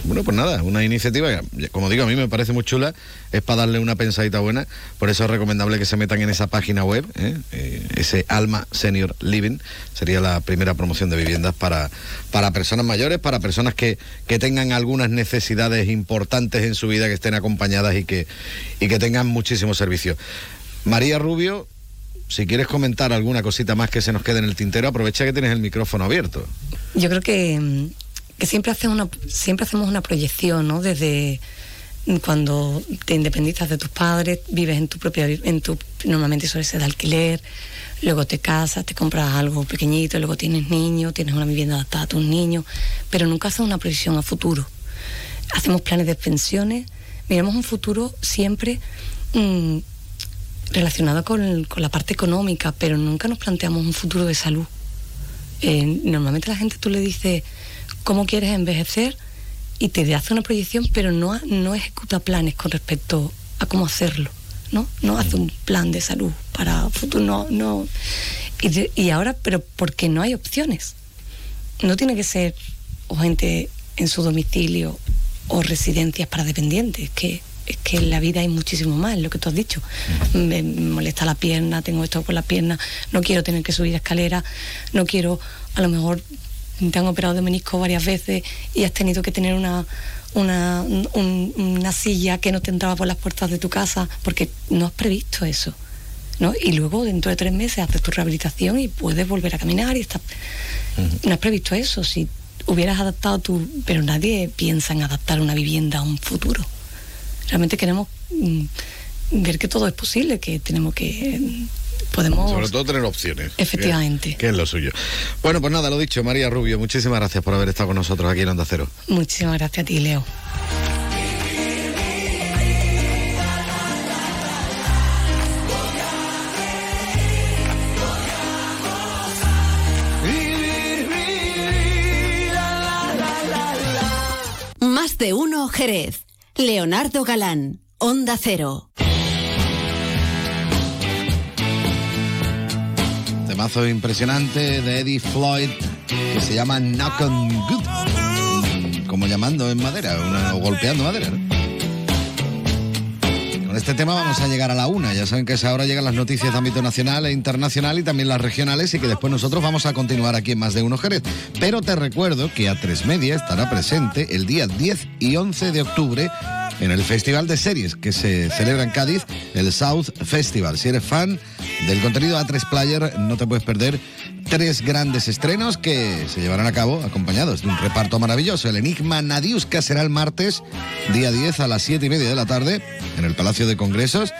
Bueno, pues nada, una iniciativa que, como digo, a mí me parece muy chula, es para darle una pensadita buena, por eso es recomendable que se metan en esa página web, ¿eh? Eh, ese Alma Senior Living, sería la primera promoción de viviendas para, para personas mayores, para personas que, que tengan algunas necesidades importantes en su vida, que estén acompañadas y que, y que tengan muchísimo servicio. María Rubio, si quieres comentar alguna cosita más que se nos quede en el tintero, aprovecha que tienes el micrófono abierto. Yo creo que, que siempre, hacemos una, siempre hacemos una proyección, ¿no? Desde, cuando te independizas de tus padres, vives en tu propia, en tu, normalmente suele ser de alquiler, luego te casas, te compras algo pequeñito, luego tienes niños, tienes una vivienda adaptada a tus niños, pero nunca haces una previsión a futuro. Hacemos planes de pensiones, miramos un futuro siempre mm, relacionado con, con la parte económica, pero nunca nos planteamos un futuro de salud. Eh, normalmente la gente tú le dices cómo quieres envejecer y te hace una proyección, pero no, no ejecuta planes con respecto a cómo hacerlo, ¿no? No hace un plan de salud para futuro, no, no. Y, ahora, pero porque no hay opciones. No tiene que ser o gente en su domicilio o residencias para dependientes, que es que en la vida hay muchísimo más, lo que tú has dicho. Me molesta la pierna, tengo esto con la pierna, no quiero tener que subir escaleras, no quiero, a lo mejor te han operado de menisco varias veces y has tenido que tener una, una, un- una silla que no te entraba por las puertas de tu casa, porque no has previsto eso. ¿no? Y luego dentro de tres meses haces tu rehabilitación y puedes volver a caminar y estás... No has previsto eso, si hubieras adaptado tu... Pero nadie piensa en adaptar una vivienda a un futuro. Realmente queremos mm, ver que todo es posible, que tenemos que... mm, Podemos... Sobre todo tener opciones. Efectivamente. Que, que es lo suyo. Bueno, pues nada, lo dicho, María Rubio, muchísimas gracias por haber estado con nosotros aquí en Onda Cero. Muchísimas gracias a ti, Leo. Más de uno Jerez. Leonardo Galán, Onda Cero. Temazo impresionante de Eddie Floyd que se llama Knock on Good. Como llamando en madera o golpeando madera. Con este tema vamos a llegar a la una. Ya saben que a esa hora llegan las noticias de ámbito nacional e internacional y también las regionales y que después nosotros vamos a continuar aquí en Más de Uno Jerez. Pero te recuerdo que a tres media estará presente el día 10 y 11 de octubre en el Festival de Series que se celebra en Cádiz, el South Festival. Si eres fan del contenido A3 Player, no te puedes perder tres grandes estrenos que se llevarán a cabo acompañados de un reparto maravilloso. El Enigma Nadiuska será el martes, día 10 a las 7 y media de la tarde, en el Palacio de Congresos,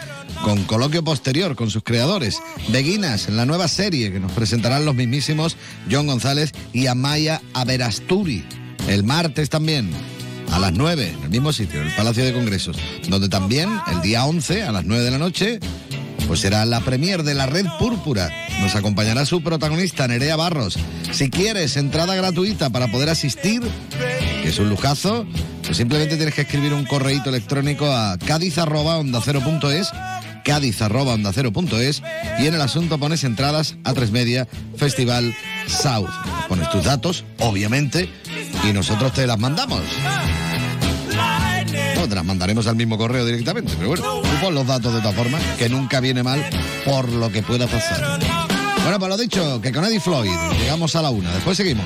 con coloquio posterior con sus creadores. Beguinas, en la nueva serie que nos presentarán los mismísimos John González y Amaya Averasturi. El martes también, a las 9, en el mismo sitio, en el Palacio de Congresos, donde también el día 11, a las 9 de la noche, pues será la premier de la Red Púrpura. Nos acompañará su protagonista, Nerea Barros. Si quieres entrada gratuita para poder asistir, que es un lujazo, pues simplemente tienes que escribir un correíto electrónico a cádiz.ondacero.es cádiz.ondacero.es y en el asunto pones entradas a tres media Festival South. Pones tus datos, obviamente, y nosotros te las mandamos. No, te las mandaremos al mismo correo directamente, pero bueno, tú los datos de todas formas, que nunca viene mal por lo que pueda pasar. Bueno, pues lo dicho, que con Eddie Floyd llegamos a la una, después seguimos.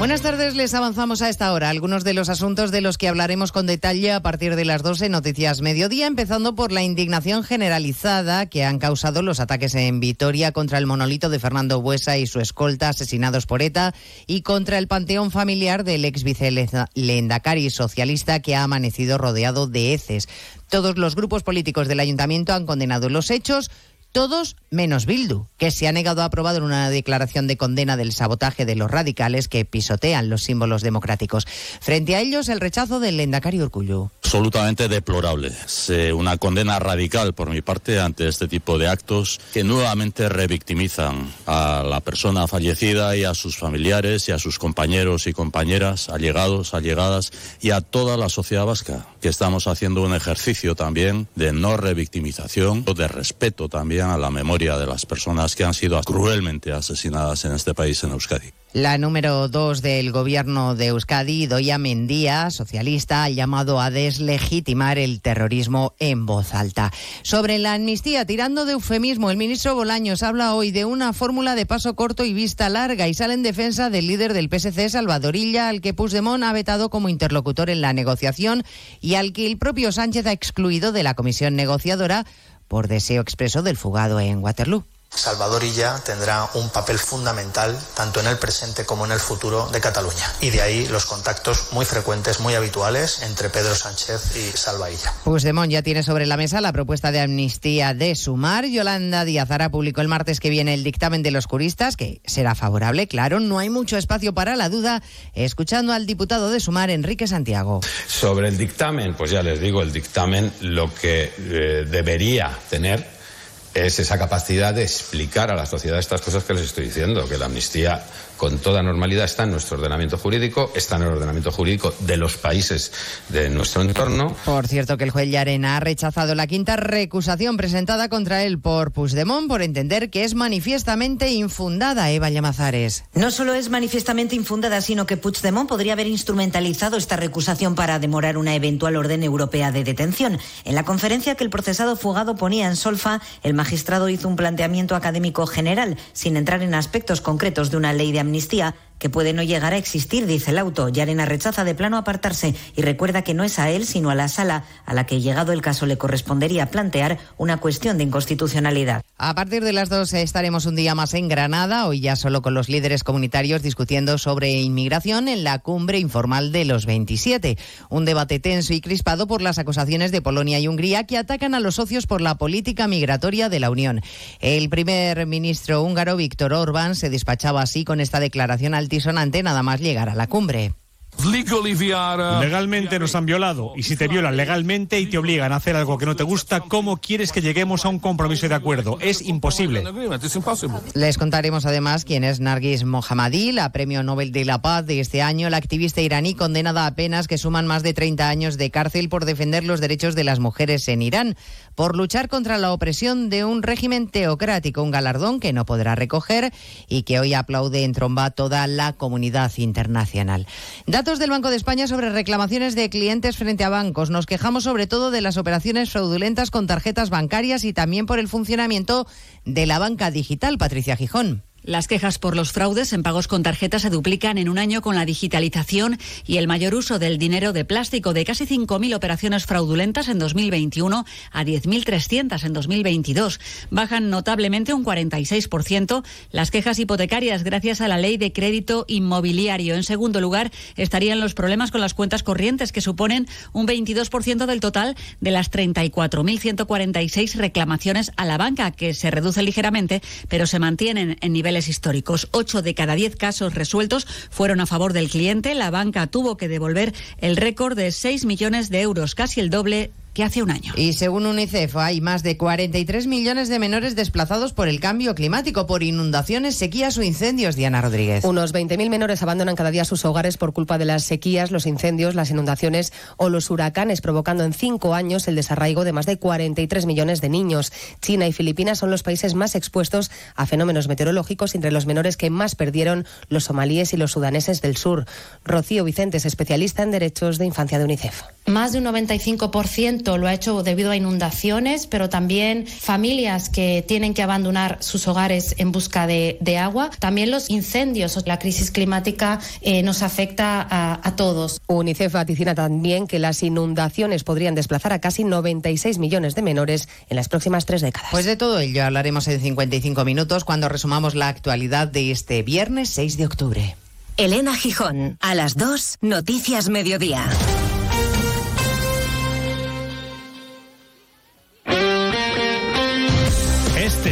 Buenas tardes, les avanzamos a esta hora algunos de los asuntos de los que hablaremos con detalle a partir de las 12 Noticias Mediodía, empezando por la indignación generalizada que han causado los ataques en Vitoria contra el monolito de Fernando Buesa y su escolta asesinados por ETA y contra el panteón familiar del ex vicelendacari socialista que ha amanecido rodeado de heces. Todos los grupos políticos del ayuntamiento han condenado los hechos. Todos menos Bildu, que se ha negado a aprobar una declaración de condena del sabotaje de los radicales que pisotean los símbolos democráticos. Frente a ellos, el rechazo del Lendakari Urkullu. absolutamente deplorable. Una condena radical por mi parte ante este tipo de actos que nuevamente revictimizan a la persona fallecida y a sus familiares y a sus compañeros y compañeras, allegados, allegadas y a toda la sociedad vasca, que estamos haciendo un ejercicio también de no revictimización, de respeto también a la memoria de las personas que han sido cruelmente asesinadas en este país, en Euskadi. La número dos del gobierno de Euskadi, Doya Mendía, socialista, ha llamado a deslegitimar el terrorismo en voz alta. Sobre la amnistía, tirando de eufemismo, el ministro Bolaños habla hoy de una fórmula de paso corto y vista larga y sale en defensa del líder del PSC, Salvador Illa, al que Puigdemont ha vetado como interlocutor en la negociación y al que el propio Sánchez ha excluido de la comisión negociadora por deseo expreso del fugado en Waterloo. Salvador Illa tendrá un papel fundamental tanto en el presente como en el futuro de Cataluña. Y de ahí los contactos muy frecuentes, muy habituales entre Pedro Sánchez y Salva Illa. Puigdemont ya tiene sobre la mesa la propuesta de amnistía de Sumar. Yolanda Díaz Ara publicó el martes que viene el dictamen de los juristas, que será favorable, claro. No hay mucho espacio para la duda. Escuchando al diputado de Sumar, Enrique Santiago. Sobre el dictamen, pues ya les digo, el dictamen lo que eh, debería tener es esa capacidad de explicar a la sociedad estas cosas que les estoy diciendo, que la amnistía con toda normalidad está en nuestro ordenamiento jurídico, está en el ordenamiento jurídico de los países de nuestro entorno. Por cierto, que el juez Llarena ha rechazado la quinta recusación presentada contra él por Puigdemont por entender que es manifiestamente infundada Eva Llamazares. No solo es manifiestamente infundada, sino que Puigdemont podría haber instrumentalizado esta recusación para demorar una eventual orden europea de detención. En la conferencia que el procesado fugado ponía en solfa, el magistrado hizo un planteamiento académico general, sin entrar en aspectos concretos de una ley de amnistía amnistía que puede no llegar a existir, dice el auto. Yarena rechaza de plano apartarse y recuerda que no es a él, sino a la sala a la que, llegado el caso, le correspondería plantear una cuestión de inconstitucionalidad. A partir de las dos estaremos un día más en Granada, hoy ya solo con los líderes comunitarios discutiendo sobre inmigración en la cumbre informal de los 27. Un debate tenso y crispado por las acusaciones de Polonia y Hungría que atacan a los socios por la política migratoria de la Unión. El primer ministro húngaro, Víctor Orbán, se despachaba así con esta declaración altisonante nada más llegar a la cumbre. Legalmente nos han violado y si te violan legalmente y te obligan a hacer algo que no te gusta, ¿cómo quieres que lleguemos a un compromiso de acuerdo? Es imposible. Les contaremos además quién es Nargis Mohammadi, la Premio Nobel de la Paz de este año, la activista iraní condenada a penas que suman más de 30 años de cárcel por defender los derechos de las mujeres en Irán, por luchar contra la opresión de un régimen teocrático, un galardón que no podrá recoger y que hoy aplaude en tromba toda la comunidad internacional. Datos del Banco de España sobre reclamaciones de clientes frente a bancos. Nos quejamos sobre todo de las operaciones fraudulentas con tarjetas bancarias y también por el funcionamiento de la banca digital. Patricia Gijón. Las quejas por los fraudes en pagos con tarjetas se duplican en un año con la digitalización y el mayor uso del dinero de plástico de casi 5.000 operaciones fraudulentas en 2021 a 10.300 en 2022. Bajan notablemente un 46% las quejas hipotecarias gracias a la ley de crédito inmobiliario. En segundo lugar estarían los problemas con las cuentas corrientes que suponen un 22% del total de las 34.146 reclamaciones a la banca que se reduce ligeramente pero se mantienen en niveles históricos. Ocho de cada diez casos resueltos fueron a favor del cliente. La banca tuvo que devolver el récord de 6 millones de euros, casi el doble que hace un año. Y según UNICEF, hay más de 43 millones de menores desplazados por el cambio climático, por inundaciones, sequías o incendios. Diana Rodríguez. Unos 20.000 menores abandonan cada día sus hogares por culpa de las sequías, los incendios, las inundaciones o los huracanes, provocando en cinco años el desarraigo de más de 43 millones de niños. China y Filipinas son los países más expuestos a fenómenos meteorológicos, entre los menores que más perdieron los somalíes y los sudaneses del sur. Rocío Vicente es especialista en derechos de infancia de UNICEF. Más de un 95% tanto lo ha hecho debido a inundaciones, pero también familias que tienen que abandonar sus hogares en busca de, de agua. También los incendios, la crisis climática eh, nos afecta a, a todos. UNICEF vaticina también que las inundaciones podrían desplazar a casi 96 millones de menores en las próximas tres décadas. Pues de todo ello hablaremos en 55 minutos cuando resumamos la actualidad de este viernes 6 de octubre. Elena Gijón, a las 2, Noticias Mediodía.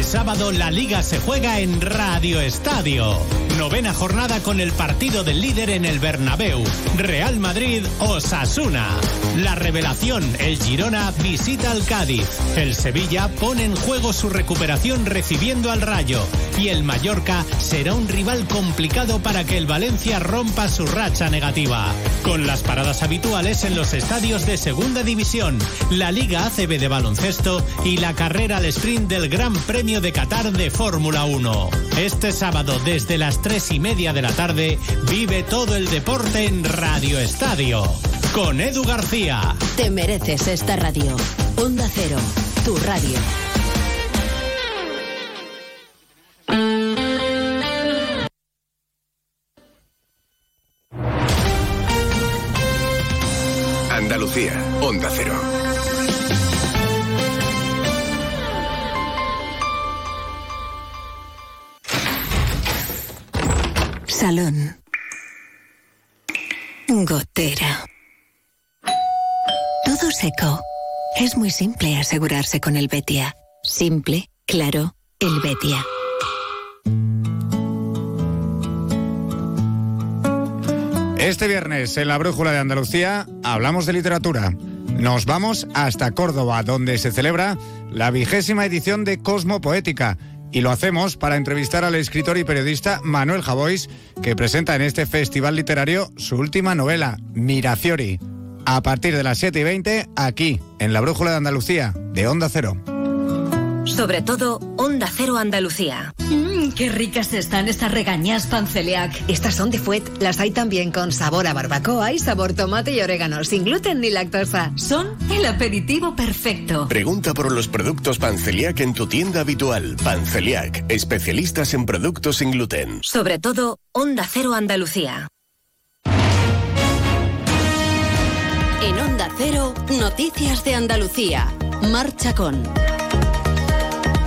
Sábado la liga se juega en Radio Estadio. Novena jornada con el partido del líder en el Bernabéu. Real Madrid Osasuna. La revelación, el Girona visita al Cádiz. El Sevilla pone en juego su recuperación recibiendo al Rayo. Y el Mallorca será un rival complicado para que el Valencia rompa su racha negativa. Con las paradas habituales en los estadios de Segunda División, la Liga ACB de baloncesto y la carrera al sprint del Gran Premio de Qatar de Fórmula 1. Este sábado desde las tres y media de la tarde vive todo el deporte en Radio Estadio. Con Edu García. Te mereces esta radio. Onda Cero, tu radio. Gotera. Todo seco. Es muy simple asegurarse con el Betia. Simple, claro, el Betia. Este viernes en la Brújula de Andalucía hablamos de literatura. Nos vamos hasta Córdoba, donde se celebra la vigésima edición de Cosmo Poética. Y lo hacemos para entrevistar al escritor y periodista Manuel Javois, que presenta en este festival literario su última novela, Mirafiori. A partir de las 7 y 20, aquí, en la Brújula de Andalucía, de Onda Cero. Sobre todo, Onda Cero Andalucía. Qué ricas están estas regañas panceliac. Estas son de Fuet. Las hay también con sabor a barbacoa y sabor tomate y orégano, sin gluten ni lactosa. Son el aperitivo perfecto. Pregunta por los productos Panceliac en tu tienda habitual. Panceliac, especialistas en productos sin gluten. Sobre todo, Onda Cero Andalucía. En Onda Cero, Noticias de Andalucía. Marcha con.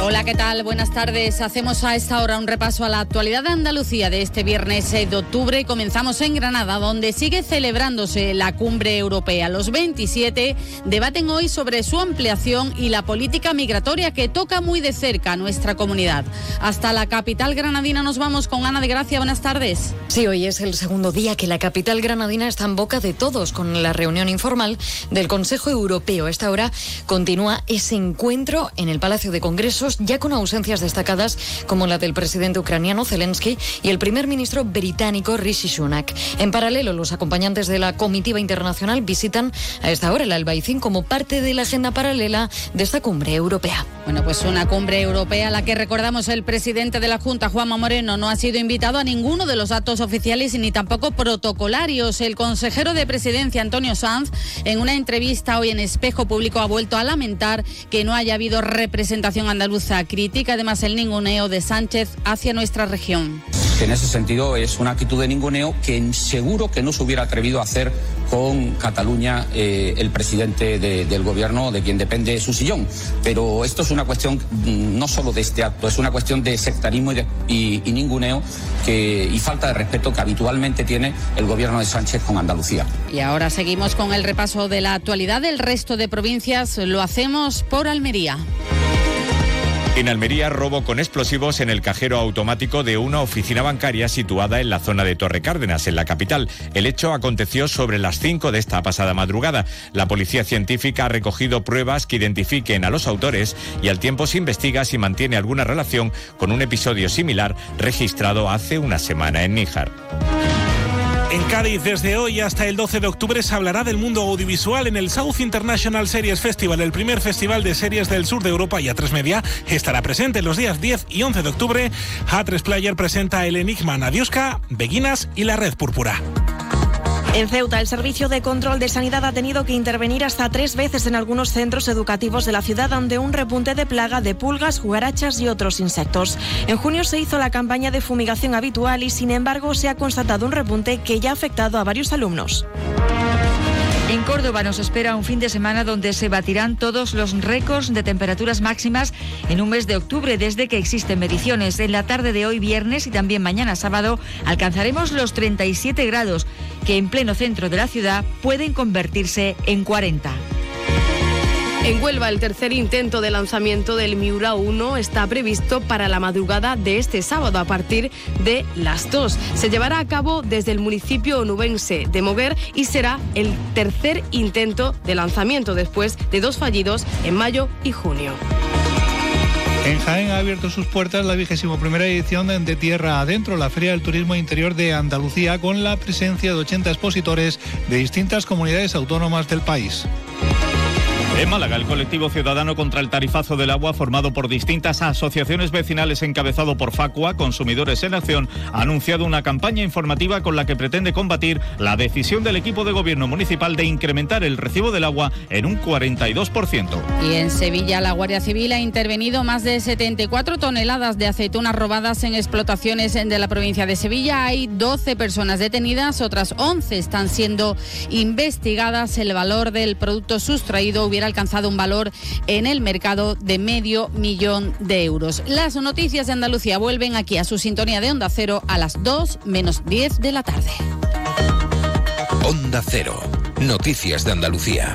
Hola, ¿qué tal? Buenas tardes. Hacemos a esta hora un repaso a la actualidad de Andalucía de este viernes 6 de octubre comenzamos en Granada, donde sigue celebrándose la cumbre europea. Los 27 debaten hoy sobre su ampliación y la política migratoria que toca muy de cerca a nuestra comunidad. Hasta la capital granadina nos vamos con Ana de Gracia. Buenas tardes. Sí, hoy es el segundo día que la capital granadina está en boca de todos con la reunión informal del Consejo Europeo. A esta hora continúa ese encuentro en el Palacio de Congresos ya con ausencias destacadas como la del presidente ucraniano Zelensky y el primer ministro británico Rishi Sunak. En paralelo, los acompañantes de la comitiva internacional visitan a esta hora el Albaicín como parte de la agenda paralela de esta cumbre europea. Bueno, pues una cumbre europea a la que recordamos el presidente de la Junta, Juanma Moreno, no ha sido invitado a ninguno de los actos oficiales ni tampoco protocolarios. El consejero de presidencia, Antonio Sanz, en una entrevista hoy en Espejo Público ha vuelto a lamentar que no haya habido representación andaluza. Critica además el ninguneo de Sánchez hacia nuestra región. En ese sentido es una actitud de ninguneo que seguro que no se hubiera atrevido a hacer con Cataluña eh, el presidente de- del gobierno de quien depende su sillón. Pero esto es una cuestión mm, no solo de este acto, es una cuestión de sectarismo y, de- y- y ninguneo que, y falta de respeto que habitualmente tiene el gobierno de Sánchez con Andalucía. Y ahora seguimos con el repaso de la actualidad del resto de provincias. Lo hacemos por Almería. En Almería, robo con explosivos en el cajero automático de una oficina bancaria situada en la zona de Torre Cárdenas, en la capital. El hecho aconteció sobre las 5 de esta pasada madrugada. La policía científica ha recogido pruebas que identifiquen a los autores y al tiempo se investiga si mantiene alguna relación con un episodio similar registrado hace una semana en Níjar. En Cádiz, desde hoy hasta el 12 de octubre, se hablará del mundo audiovisual en el South International Series Festival, el primer festival de series del sur de Europa y A3 Media estará presente los días 10 y 11 de octubre. A3 Player presenta El Enigma Nadiuska, Beguinas y La Red Púrpura. En Ceuta, el Servicio de Control de Sanidad ha tenido que intervenir hasta tres veces en algunos centros educativos de la ciudad ante un repunte de plaga de pulgas, cucarachas y otros insectos. En junio se hizo la campaña de fumigación habitual y, sin embargo, se ha constatado un repunte que ya ha afectado a varios alumnos. En Córdoba nos espera un fin de semana donde se batirán todos los récords de temperaturas máximas en un mes de octubre desde que existen mediciones. En la tarde de hoy viernes y también mañana sábado alcanzaremos los 37 grados que en pleno centro de la ciudad pueden convertirse en 40. En Huelva, el tercer intento de lanzamiento del Miura 1 está previsto para la madrugada de este sábado a partir de las 2. Se llevará a cabo desde el municipio onubense de Moguer y será el tercer intento de lanzamiento después de dos fallidos en mayo y junio. En Jaén ha abierto sus puertas la vigésimo primera edición de Tierra Adentro, la Feria del Turismo Interior de Andalucía, con la presencia de 80 expositores de distintas comunidades autónomas del país. En Málaga, el colectivo ciudadano contra el tarifazo del agua, formado por distintas asociaciones vecinales encabezado por Facua, Consumidores en Acción, ha anunciado una campaña informativa con la que pretende combatir la decisión del equipo de gobierno municipal de incrementar el recibo del agua en un 42%. Y en Sevilla, la Guardia Civil ha intervenido más de 74 toneladas de aceitunas robadas en explotaciones de la provincia de Sevilla. Hay 12 personas detenidas, otras 11 están siendo investigadas. El valor del producto sustraído hubiera alcanzado un valor en el mercado de medio millón de euros. Las noticias de Andalucía vuelven aquí a su sintonía de Onda Cero a las 2 menos 10 de la tarde. Onda Cero. Noticias de Andalucía.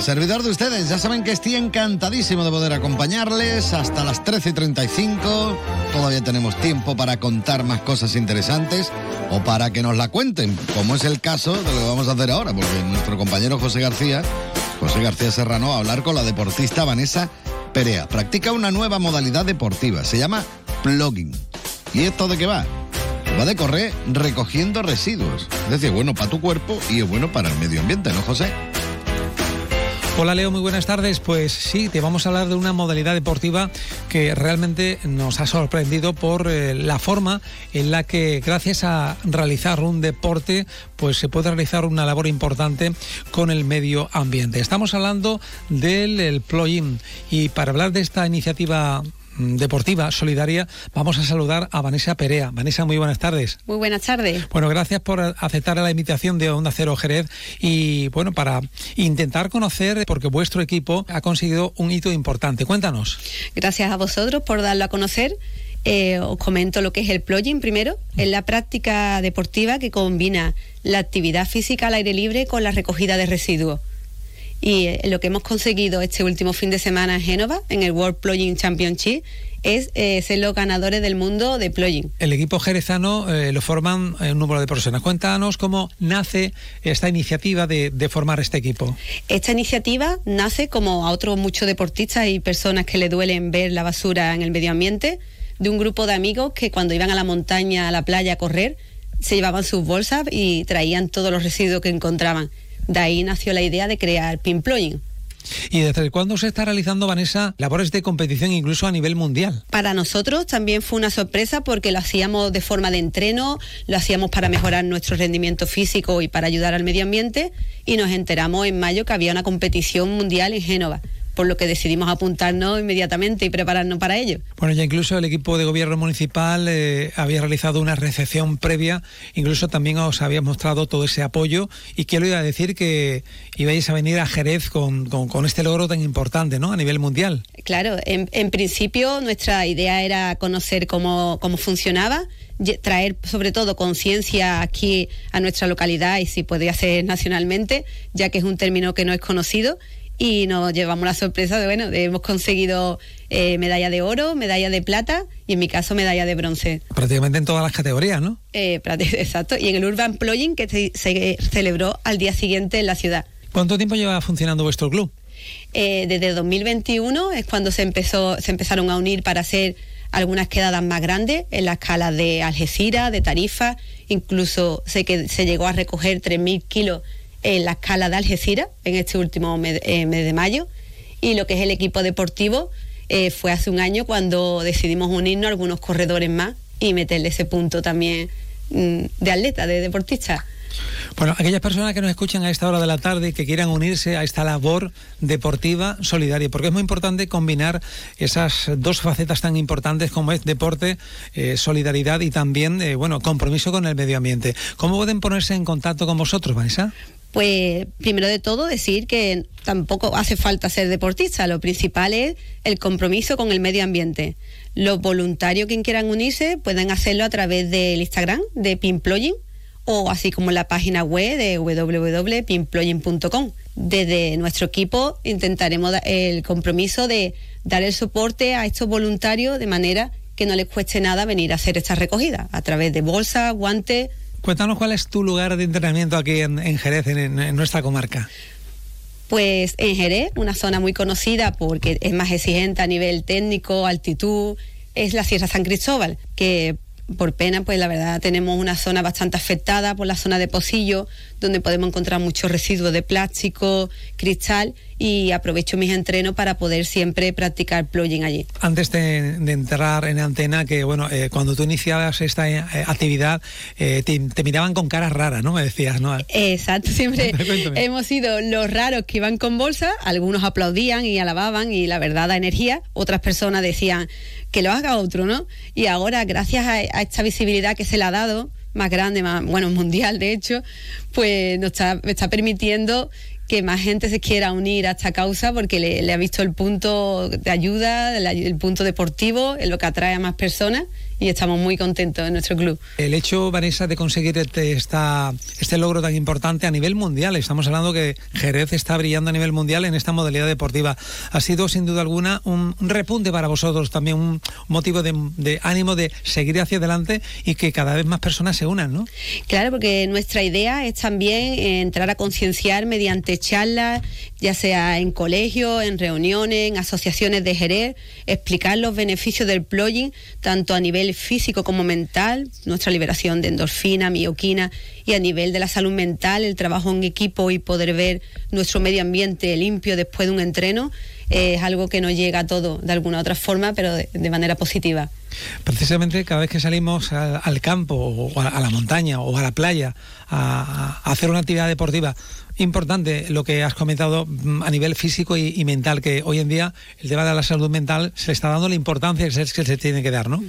Servidor de ustedes, ya saben que estoy encantadísimo de poder acompañarles hasta las 13.35. Todavía tenemos tiempo para contar más cosas interesantes o para que nos la cuenten, como es el caso de lo que vamos a hacer ahora, porque nuestro compañero José García, José García Serrano, va a hablar con la deportista Vanessa Perea. Practica una nueva modalidad deportiva, se llama plugging. ¿Y esto de qué va? Va de correr recogiendo residuos. Es decir, bueno para tu cuerpo y es bueno para el medio ambiente, ¿no, José? Hola Leo, muy buenas tardes. Pues sí, te vamos a hablar de una modalidad deportiva que realmente nos ha sorprendido por eh, la forma en la que gracias a realizar un deporte pues se puede realizar una labor importante con el medio ambiente. Estamos hablando del el plugin y para hablar de esta iniciativa deportiva solidaria, vamos a saludar a Vanessa Perea. Vanessa, muy buenas tardes. Muy buenas tardes. Bueno, gracias por aceptar la invitación de Onda Cero Jerez y bueno, para intentar conocer, porque vuestro equipo ha conseguido un hito importante. Cuéntanos. Gracias a vosotros por darlo a conocer. Eh, os comento lo que es el plugin primero. Es la práctica deportiva que combina la actividad física al aire libre con la recogida de residuos. Y eh, lo que hemos conseguido este último fin de semana en Génova, en el World Plugin Championship, es eh, ser los ganadores del mundo de plugin. El equipo jerezano eh, lo forman un número de personas. Cuéntanos cómo nace esta iniciativa de, de, formar este equipo. Esta iniciativa nace como a otros muchos deportistas y personas que le duelen ver la basura en el medio ambiente, de un grupo de amigos que cuando iban a la montaña, a la playa a correr, se llevaban sus bolsas y traían todos los residuos que encontraban. De ahí nació la idea de crear Pinploying. ¿Y desde cuándo se está realizando, Vanessa, labores de competición incluso a nivel mundial? Para nosotros también fue una sorpresa porque lo hacíamos de forma de entreno, lo hacíamos para mejorar nuestro rendimiento físico y para ayudar al medio ambiente y nos enteramos en mayo que había una competición mundial en Génova por lo que decidimos apuntarnos inmediatamente y prepararnos para ello. Bueno, ya incluso el equipo de gobierno municipal eh, había realizado una recepción previa, incluso también os había mostrado todo ese apoyo y quiero ir a decir que ibais a venir a Jerez con, este logro tan importante ¿no? a nivel mundial. Claro, en, principio nuestra idea era conocer cómo, cómo funcionaba traer sobre todo conciencia aquí a nuestra localidad y si podría ser nacionalmente, ya que es un término que no es conocido y nos llevamos la sorpresa de, bueno, hemos conseguido eh, medalla de oro, medalla de plata y en mi caso medalla de bronce. Prácticamente en todas las categorías, ¿no? Eh, exacto, y en el Urban Plogging que se, celebró al día siguiente en la ciudad. ¿Cuánto tiempo lleva funcionando vuestro club? Eh, desde 2021 es cuando se empezó, se empezaron a unir para hacer algunas quedadas más grandes en la escala de Algeciras, de Tarifa, incluso sé que se llegó a recoger 3.000 kilos en la escala de Algeciras en este último eh, mes, de mayo y lo que es el equipo deportivo eh, fue hace un año cuando decidimos unirnos a algunos corredores más y meterle ese punto también mm, de atleta, de deportista. Bueno, aquellas personas que nos escuchan a esta hora de la tarde y que quieran unirse a esta labor deportiva solidaria, porque es muy importante combinar esas dos facetas tan importantes como es deporte, eh, solidaridad y también, bueno, compromiso con el medio ambiente. ¿Cómo pueden ponerse en contacto con vosotros, Vanessa? Pues primero de todo decir que tampoco hace falta ser deportista, lo principal es el compromiso con el medio ambiente. Los voluntarios que quieran unirse pueden hacerlo a través del Instagram de Pimploying o así como la página web de www.pimploying.com. Desde nuestro equipo intentaremos el compromiso de dar el soporte a estos voluntarios de manera que no les cueste nada venir a hacer esta recogida a través de bolsas, guantes, Cuéntanos cuál es tu lugar de entrenamiento aquí en, Jerez, en, nuestra comarca. Pues en Jerez, una zona muy conocida porque es más exigente a nivel técnico, altitud, es la Sierra San Cristóbal, que por pena, pues la verdad tenemos una zona bastante afectada por la zona de Pocillo, donde podemos encontrar muchos residuos de plástico, cristal y aprovecho mis entrenos para poder siempre practicar plugin allí. Antes de, entrar en antena, que bueno, eh, cuando tú iniciabas esta eh, actividad, eh, te, miraban con caras raras, ¿no? Me decías, ¿no? Exacto, siempre hemos sido los raros que iban con bolsa, algunos aplaudían y alababan y la verdad da energía, otras personas decían que lo haga otro, ¿no? Y ahora, gracias a, a esta visibilidad que se le ha dado, más grande, más, bueno, mundial de hecho, pues nos está, está permitiendo que más gente se quiera unir a esta causa porque le, ha visto el punto de ayuda, el, punto deportivo, en lo que atrae a más personas y estamos muy contentos en nuestro club. El hecho, Vanessa, de conseguir este, esta, este logro tan importante a nivel mundial, estamos hablando que Jerez está brillando a nivel mundial en esta modalidad deportiva, ha sido sin duda alguna un, repunte para vosotros, también un motivo de, ánimo de seguir hacia adelante y que cada vez más personas se unan, ¿no? Claro, porque nuestra idea es también entrar a concienciar mediante charlas, ya sea en colegios, en reuniones, en asociaciones de Jerez, explicar los beneficios del plugin, tanto a nivel físico como mental, nuestra liberación de endorfina, mioquina, y a nivel de la salud mental, el trabajo en equipo y poder ver nuestro medio ambiente limpio después de un entreno, es algo que nos llega a todo de alguna otra forma, pero de, manera positiva. Precisamente cada vez que salimos al campo o a, la montaña o a la playa a hacer una actividad deportiva, importante lo que has comentado mm, a nivel físico y, mental, que hoy en día el tema de la salud mental se le está dando la importancia que se, tiene que dar, ¿no?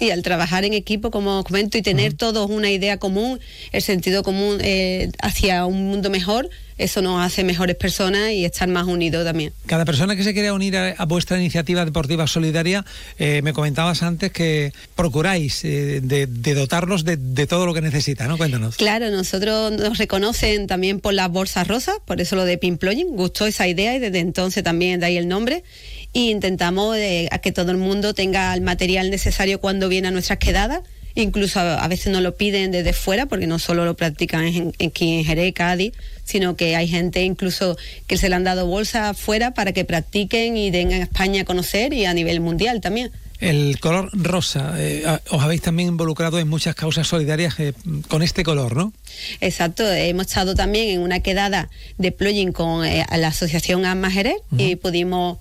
Y al trabajar en equipo, como comento, y tener todos una idea común, el sentido común eh, hacia un mundo mejor, eso nos hace mejores personas y estar más unidos también. Cada persona que se quiera unir a, vuestra iniciativa deportiva solidaria, eh, me comentabas antes que procuráis eh, de, dotarlos de, todo lo que necesita, ¿no? Cuéntanos. Claro, nosotros nos reconocen también por las bolsas rosas, por eso lo de Pimploying, gustó esa idea y desde entonces también de ahí el nombre. Y intentamos eh, que todo el mundo tenga el material necesario cuando viene a nuestras quedadas incluso a, veces nos lo piden desde fuera, porque no solo lo practican en, aquí en Jerez, Cádiz, sino que hay gente incluso que se le han dado bolsas fuera para que practiquen y den a España a conocer y a nivel mundial también. el color rosa. Eh, os habéis también involucrado en muchas causas solidarias eh, con este color, ¿no? Exacto, hemos estado también en una quedada de plugin con eh, la asociación Alma Jerez y pudimos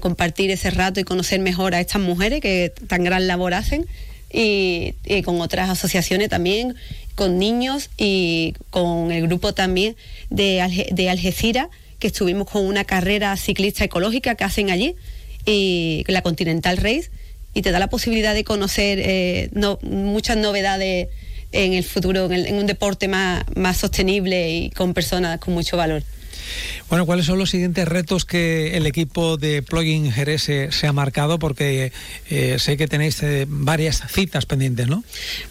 compartir ese rato y conocer mejor a estas mujeres que tan gran labor hacen y, con otras asociaciones también, con niños y con el grupo también de, de Algeciras, que estuvimos con una carrera ciclista ecológica que hacen allí, y la Continental Race, y te da la posibilidad de conocer eh, muchas novedades en el futuro, en, un deporte más, más sostenible y con personas con mucho valor. Bueno, ¿cuáles son los siguientes retos que el equipo de Plugin Jerez se, ha marcado? Porque eh, sé que tenéis eh, varias citas pendientes, ¿no?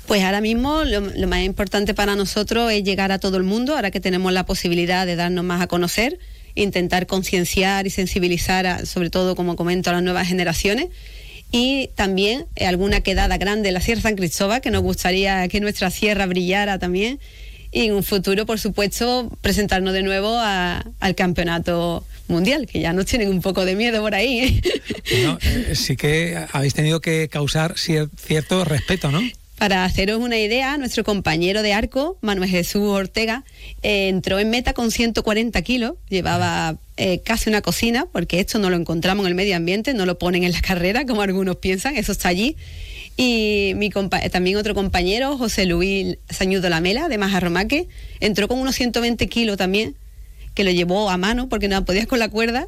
Pues ahora mismo lo, más importante para nosotros es llegar a todo el mundo, ahora que tenemos la posibilidad de darnos más a conocer, intentar concienciar y sensibilizar, sobre todo, como comento, a las nuevas generaciones y también eh, alguna quedada grande en la Sierra San Cristóbal, que nos gustaría que nuestra sierra brillara también y en un futuro, por supuesto, presentarnos de nuevo al campeonato mundial, que ya nos tienen un poco de miedo por ahí. Eh, sí que habéis tenido que causar cierto respeto, ¿no? Para haceros una idea, nuestro compañero de arco, Manuel Jesús Ortega, eh, entró en meta con 140 kilos, llevaba eh, casi una cocina, porque esto no lo encontramos en el medio ambiente, no lo ponen en la carrera, como algunos piensan, eso está allí. Y mi también otro compañero, José Luis Sañudo Lamela, de Majarromaque, entró con unos 120 kilos también, que lo llevó a mano porque no podías con la cuerda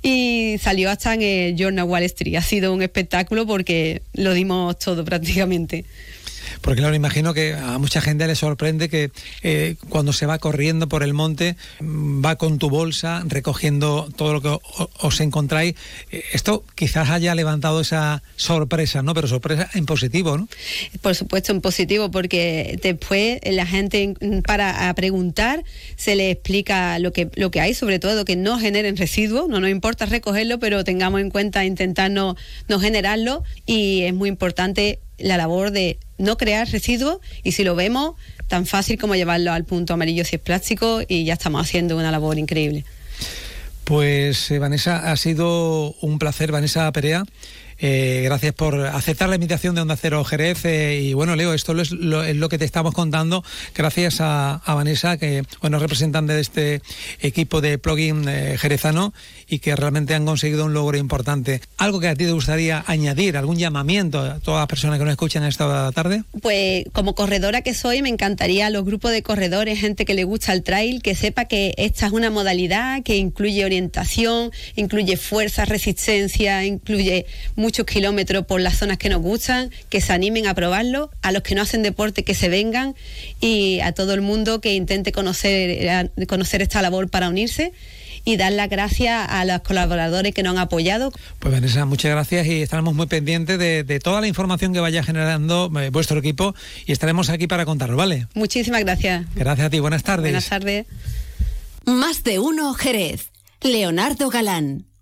y salió hasta en el Journal Wall Street. Ha sido un espectáculo porque lo dimos todo prácticamente. Porque claro, imagino que a mucha gente le sorprende que eh, cuando se va corriendo por el monte mm, va con tu bolsa recogiendo todo lo que os encontráis. Eh, esto quizás haya levantado esa sorpresa, ¿no? Pero sorpresa en positivo, ¿no? Por supuesto en positivo, porque después la gente para preguntar se le explica lo que, lo que hay, sobre todo que no generen residuos, no nos importa recogerlo, pero tengamos en cuenta intentar no, no generarlo y es muy importante la labor de no crear residuos y si lo vemos, tan fácil como llevarlo al punto amarillo si es plástico y ya estamos haciendo una labor increíble. Pues eh, Vanessa, ha sido un placer, Vanessa Perea. Eh, gracias por aceptar la invitación de Onda Cero Jerez. Eh, y bueno, Leo, esto es lo, que te estamos contando gracias a, Vanessa, que bueno, representante de este equipo de plugin eh, jerezano y que realmente han conseguido un logro importante. ¿Algo que a ti te gustaría añadir, algún llamamiento a todas las personas que nos escuchan esta tarde? Pues como corredora que soy, me encantaría a los grupos de corredores, gente que le gusta el trail, que sepa que esta es una modalidad que incluye orientación, incluye fuerza, resistencia, incluye muchos kilómetros por las zonas que nos gustan, que se animen a probarlo, a los que no hacen deporte que se vengan y a todo el mundo que intente conocer, conocer esta labor para unirse y dar las gracias a los colaboradores que nos han apoyado. Pues Vanessa, muchas gracias y estaremos muy pendientes de, toda la información que vaya generando eh, vuestro equipo y estaremos aquí para contarlo, ¿vale? Muchísimas gracias. Gracias a ti, buenas tardes. Buenas tardes. Más de uno, Jerez. Leonardo Galán.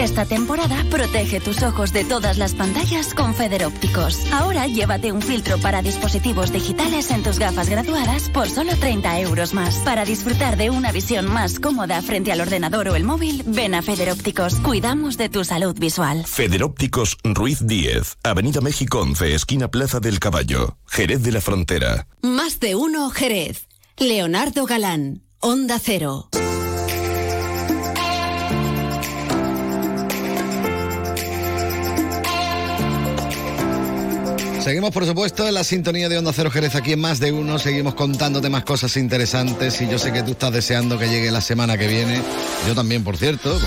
Esta temporada protege tus ojos de todas las pantallas con Federópticos. Ahora llévate un filtro para dispositivos digitales en tus gafas graduadas por solo 30 euros más. Para disfrutar de una visión más cómoda frente al ordenador o el móvil, ven a Federópticos. Cuidamos de tu salud visual. Federópticos Ruiz 10, Avenida México 11, esquina Plaza del Caballo, Jerez de la Frontera. Más de uno, Jerez. Leonardo Galán, Onda Cero. Seguimos, por supuesto, en la sintonía de Onda Cero Jerez aquí en Más de Uno. Seguimos contándote más cosas interesantes y yo sé que tú estás deseando que llegue la semana que viene. Yo también, por cierto.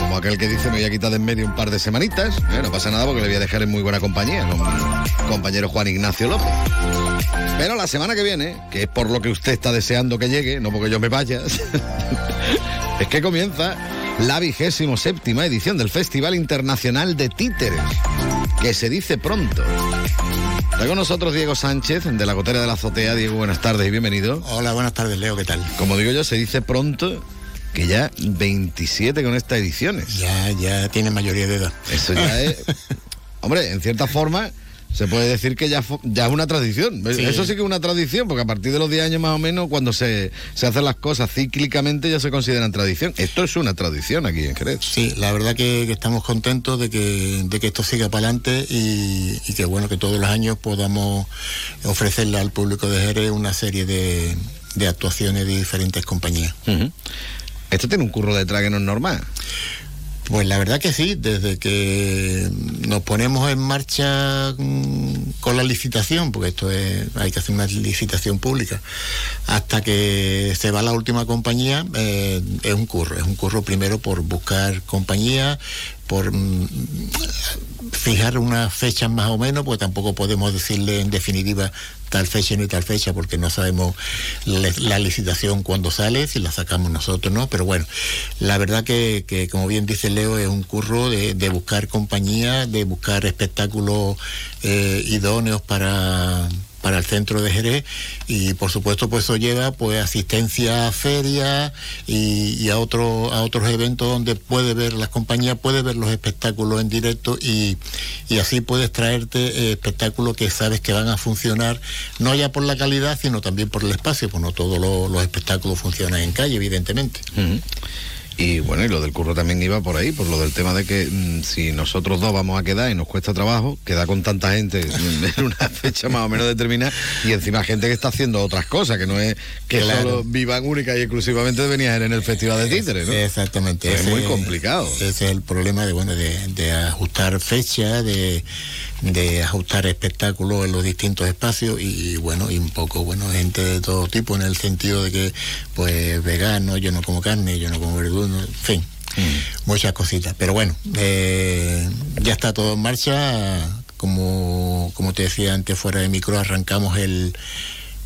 Como aquel que dice, me voy a quitar de en medio un par de semanitas. No pasa nada porque le voy a dejar en muy buena compañía con mi compañero Juan Ignacio López. Pero la semana que viene, que es por lo que usted está deseando que llegue, no porque yo me vaya, es que comienza la vigésimo séptima edición del Festival Internacional de Títeres, que se dice pronto. Está con nosotros Diego Sánchez, de la Gotera de la Azotea. Diego, buenas tardes y bienvenido. Hola, buenas tardes, Leo, ¿qué tal? Como digo yo, se dice pronto que ya 27 con estas ediciones. Ya, ya tiene mayoría de edad. Eso ya es... Hombre, en cierta forma se puede decir que ya, ya es una tradición. Eso sí que es una tradición, porque a partir de los 10 años más o menos, cuando se, se hacen las cosas cíclicamente, ya se consideran tradición. Esto es una tradición aquí en Jerez. Sí, la verdad que, estamos contentos de que, de que esto siga para adelante y, que bueno, que todos los años podamos ofrecerle al público de Jerez una serie de, actuaciones de diferentes compañías. Esto tiene un curro detrás que no es normal. Pues la verdad que sí, desde que nos ponemos en marcha mm, con la licitación, porque esto es, hay que hacer una licitación pública, hasta que se va la última compañía, eh, es un curro, es un curro primero por buscar compañía, por mm, fijar unas fechas más o menos, pues tampoco podemos decirle en definitiva tal fecha ni tal fecha, porque no sabemos la, licitación cuando sale, si la sacamos nosotros, ¿no? Pero bueno, la verdad que, como bien dice Leo, es un curro de, buscar compañía, de buscar espectáculos eh, idóneos para para el centro de Jerez y por supuesto pues eso lleva pues asistencia a ferias y, a otros a otros eventos donde puede ver las compañías puede ver los espectáculos en directo y, así puedes traerte eh, espectáculos que sabes que van a funcionar no ya por la calidad sino también por el espacio pues no todos los, espectáculos funcionan en calle evidentemente y bueno, y lo del curro también iba por ahí, por lo del tema de que mm, si nosotros dos vamos a quedar y nos cuesta trabajo, queda con tanta gente en una fecha más o menos determinada y encima gente que está haciendo otras cosas, que no es que solo vivan única y exclusivamente de venir en el Festival de Títeres, ¿no? Exactamente. es muy complicado. Ese es el problema de, bueno, de, ajustar fecha, de, de ajustar espectáculos en los distintos espacios y, bueno, y un poco, bueno, gente de todo tipo en el sentido de que, pues, vegano, yo no como carne, yo no como verdura, en fin, mm. muchas cositas. Pero bueno, eh, ya está todo en marcha. Como, como te decía antes, fuera de micro, arrancamos el,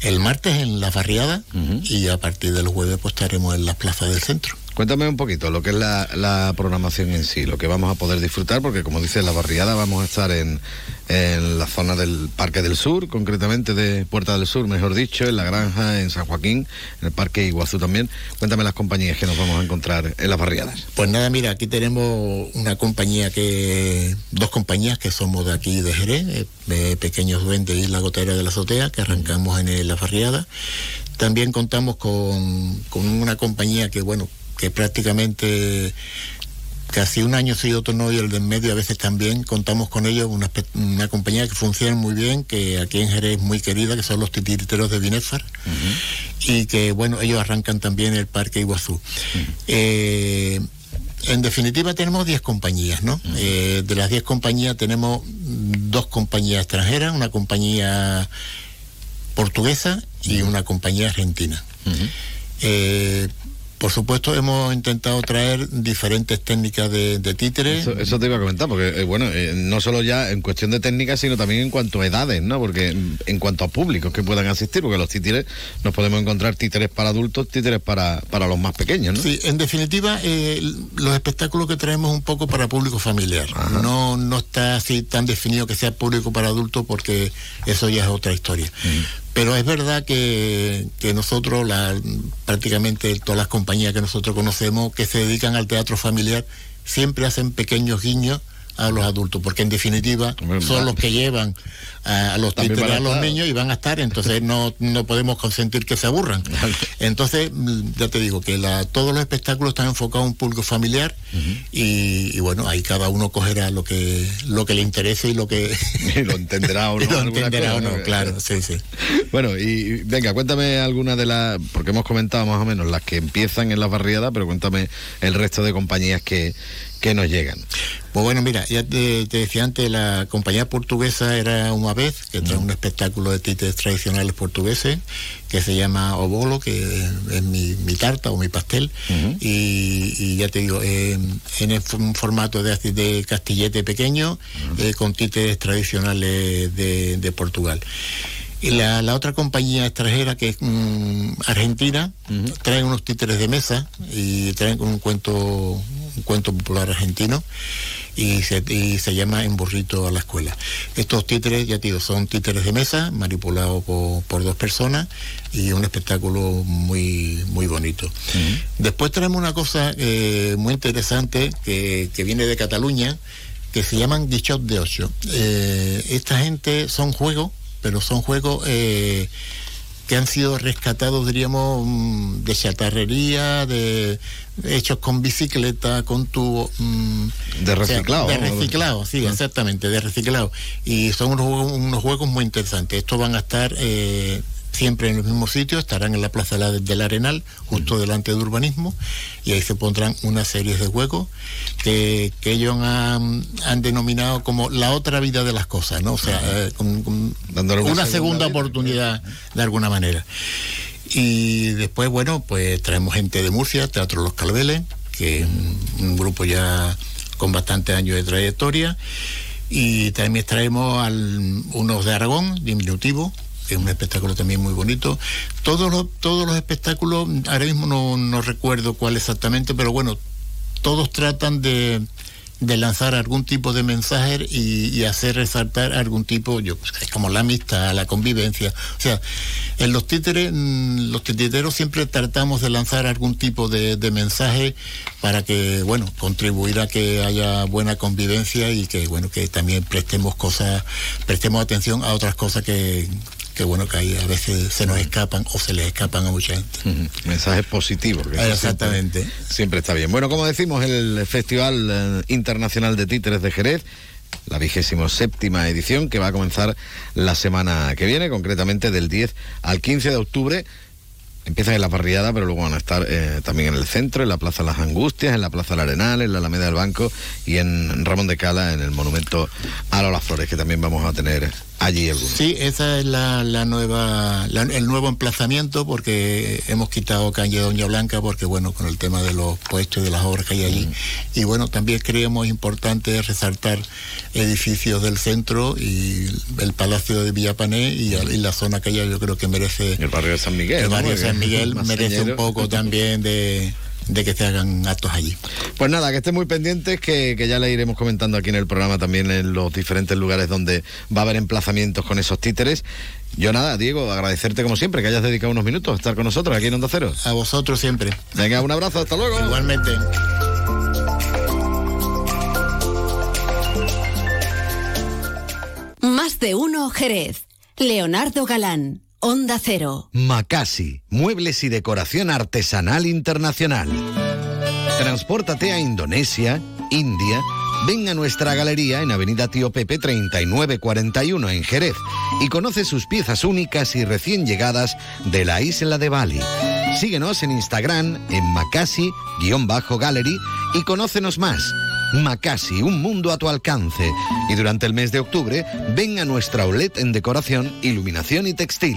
el martes en la barriada y a partir del jueves pues estaremos en las plazas del centro. Cuéntame un poquito lo que es la, programación en sí, lo que vamos a poder disfrutar, porque como dice la barriada, vamos a estar en, la zona del Parque del Sur, concretamente de Puerta del Sur, mejor dicho, en la Granja, en San Joaquín, en el Parque Iguazú también. Cuéntame las compañías que nos vamos a encontrar en las barriadas. Pues nada, mira, aquí tenemos una compañía que, dos compañías que somos de aquí de Jerez, eh, Pequeños Duendes y La Gotera de la Azotea, que arrancamos en la barriada. También contamos con, con una compañía que, bueno, que prácticamente casi un año sí, otro no, y el de en medio a veces también. Contamos con ellos, una, una, compañía que funciona muy bien, que aquí en Jerez es muy querida, que son los titiriteros de Binefar, y que, bueno, ellos arrancan también el Parque Iguazú. Eh, en definitiva tenemos 10 compañías, ¿no? Eh, de las 10 compañías tenemos dos compañías extranjeras, una compañía portuguesa y una compañía argentina. Por supuesto, hemos intentado traer diferentes técnicas de, títeres. Eso, te iba a comentar, porque, eh, bueno, eh, no solo ya en cuestión de técnicas, sino también en cuanto a edades, ¿no? Porque en cuanto a públicos que puedan asistir, porque los títeres nos podemos encontrar títeres para adultos, títeres para, para los más pequeños, ¿no? Sí, en definitiva, eh, los espectáculos que traemos un poco para público familiar. No, no está así tan definido que sea público para adultos, porque eso ya es otra historia. Pero es verdad que, nosotros, la, prácticamente todas las compañías que nosotros conocemos que se dedican al teatro familiar, siempre hacen pequeños guiños a los adultos, porque en definitiva son los que llevan a, los títeres a los niños y van a estar, entonces no, no podemos consentir que se aburran. Entonces, mm, ya te digo que la, todos los espectáculos están enfocados a un público familiar y, bueno, ahí cada uno cogerá lo que lo que le interese y lo que lo entenderá o no. lo entenderá o no, claro, sí, sí. Bueno, y venga, cuéntame alguna de las, porque hemos comentado más o menos las que empiezan en la barriada, pero cuéntame el resto de compañías que que nos llegan. Pues bueno, mira, ya te, decía antes, la compañía portuguesa era una vez, que trae un espectáculo de títeres tradicionales portugueses, que se llama Obolo, que es mi, tarta o mi pastel, y, ya te digo, eh, en un formato de, de castillete pequeño, eh, con títeres tradicionales de, Portugal. Y la, otra compañía extranjera, que es mm, argentina, trae unos títeres de mesa y traen un cuento, un cuento popular argentino y se, y se llama En burrito a la escuela. Estos títeres, ya te digo, son títeres de mesa, manipulados por, dos personas y un espectáculo muy, muy bonito. Después tenemos una cosa eh, muy interesante que, viene de Cataluña, que se llaman Guichot de Ocho. Eh, esta gente son juegos, pero son juegos... Eh, que han sido rescatados, diríamos, mm, de chatarrería, de hechos con bicicleta, con tubo. Mm, de reciclado. de reciclado, sí, exactamente, de reciclado. Y son unos, unos juegos muy interesantes. Estos van a estar eh, siempre en el mismo sitio, estarán en la Plaza del Arenal, justo delante de urbanismo, y ahí se pondrán una serie de juegos que, ellos han, denominado como la otra vida de las cosas, ¿no? O sea, eh, una, segunda, oportunidad de alguna manera. Y después, bueno, pues traemos gente de Murcia, Teatro Los Calveles, que es un, grupo ya con bastantes años de trayectoria. Y también traemos al, unos de Aragón, diminutivo, que es un espectáculo también muy bonito. Todos los, todos los espectáculos, ahora mismo no, no recuerdo cuál exactamente, pero bueno, todos tratan de, de lanzar algún tipo de mensaje y, hacer resaltar algún tipo, yo es como la amistad, la convivencia. O sea, en los títeres, mm, los titeros siempre tratamos de lanzar algún tipo de, de mensaje para que, bueno, contribuir a que haya buena convivencia y que, bueno, que también prestemos cosas, prestemos atención a otras cosas que, que bueno que ahí a veces se nos escapan o se les escapan a mucha gente. Mensajes positivos. Exactamente. Siempre, está bien. Bueno, como decimos, el Festival eh, Internacional de Títeres de Jerez la vigésimo séptima edición que va a comenzar la semana que viene, concretamente del 10 al 15 de octubre. Empiezan en la barriada, pero luego van a estar eh, también en el centro, en la Plaza Las Angustias, en la Plaza del Arenal, en la Alameda del Banco y en Ramón de Cala, en el monumento a las Flores, que también vamos a tener allí Sí, esa es la, nueva, el nuevo emplazamiento porque hemos quitado calle Doña Blanca porque bueno, con el tema de los puestos y de las obras que hay allí. Mm. Y bueno, también creemos importante resaltar edificios del centro y el Palacio de Villapané y, y la zona que hay yo creo que merece... El barrio de San Miguel. El barrio de San Miguel merece un poco también de de que se hagan actos allí. Pues nada, que estén muy pendientes, que, ya le iremos comentando aquí en el programa también en los diferentes lugares donde va a haber emplazamientos con esos títeres. Yo nada, Diego, agradecerte como siempre que hayas dedicado unos minutos a estar con nosotros aquí en Onda Cero. A vosotros siempre. Venga, un abrazo, hasta luego. Igualmente. Más de uno, Jerez. Leonardo Galán. Onda Cero. Macasi, muebles y decoración artesanal internacional. Transpórtate a Indonesia, India. Ven a nuestra galería en Avenida Tío Pepe 3941 en Jerez y conoce sus piezas únicas y recién llegadas de la isla de Bali. Síguenos en Instagram en Macasi-Gallery y conócenos más. Macasi, un mundo a tu alcance. Y durante el mes de octubre, ven a nuestra OLED en decoración, iluminación y textil.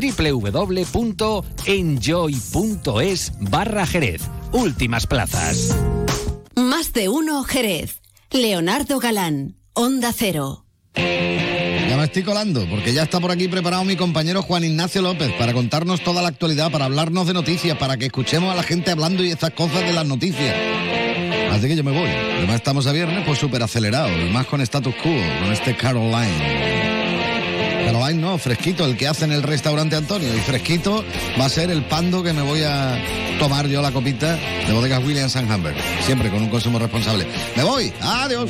www.enjoy.es barra Jerez. Últimas plazas. Más de uno Jerez. Leonardo Galán, Onda Cero. Ya me estoy colando, porque ya está por aquí preparado mi compañero Juan Ignacio López para contarnos toda la actualidad, para hablarnos de noticias, para que escuchemos a la gente hablando y estas cosas de las noticias. Así que yo me voy. Además estamos a viernes, pues súper acelerado, y más con status quo, con este Caroline. No, fresquito, el que hace en el restaurante Antonio. Y fresquito va a ser el pando que me voy a tomar yo la copita de bodegas Williams and Humber. Siempre con un consumo responsable. Me voy, adiós.